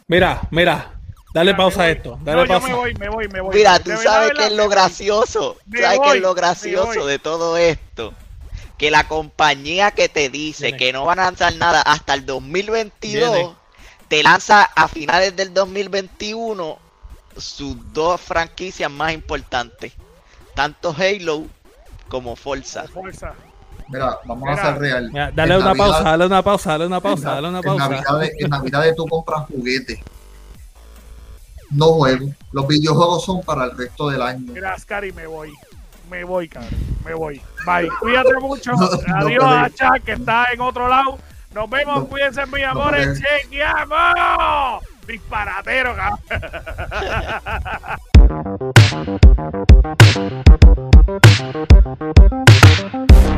Mira, mira. Dale Mira, pausa a esto. No, Dale yo pausa. me voy, me voy, me voy. Mira, tú sabes que es lo gracioso. ¿Sabes qué es lo gracioso de todo esto? Que la compañía que te dice Viene. que no van a lanzar nada hasta el 2022, Viene. Te lanza a finales del 2021 sus dos franquicias más importantes. Tanto Halo como Forza. Mira, vamos Mira. a ser real. Mira, dale En una Navidad- pausa, dale una pausa, dale una pausa, en, dale una en pausa. Navidades, en Navidades tú compras juguetes. No juegos. Los videojuegos son para el resto del año. Mira, Scary, me voy. Me voy, cabrón. Me voy. Bye. Cuídate mucho. No, no Adiós a Chuck, que está en otro lado. Nos vemos, cuídense, mis amores. ¡Chequeamos! Disparatero, cabrón.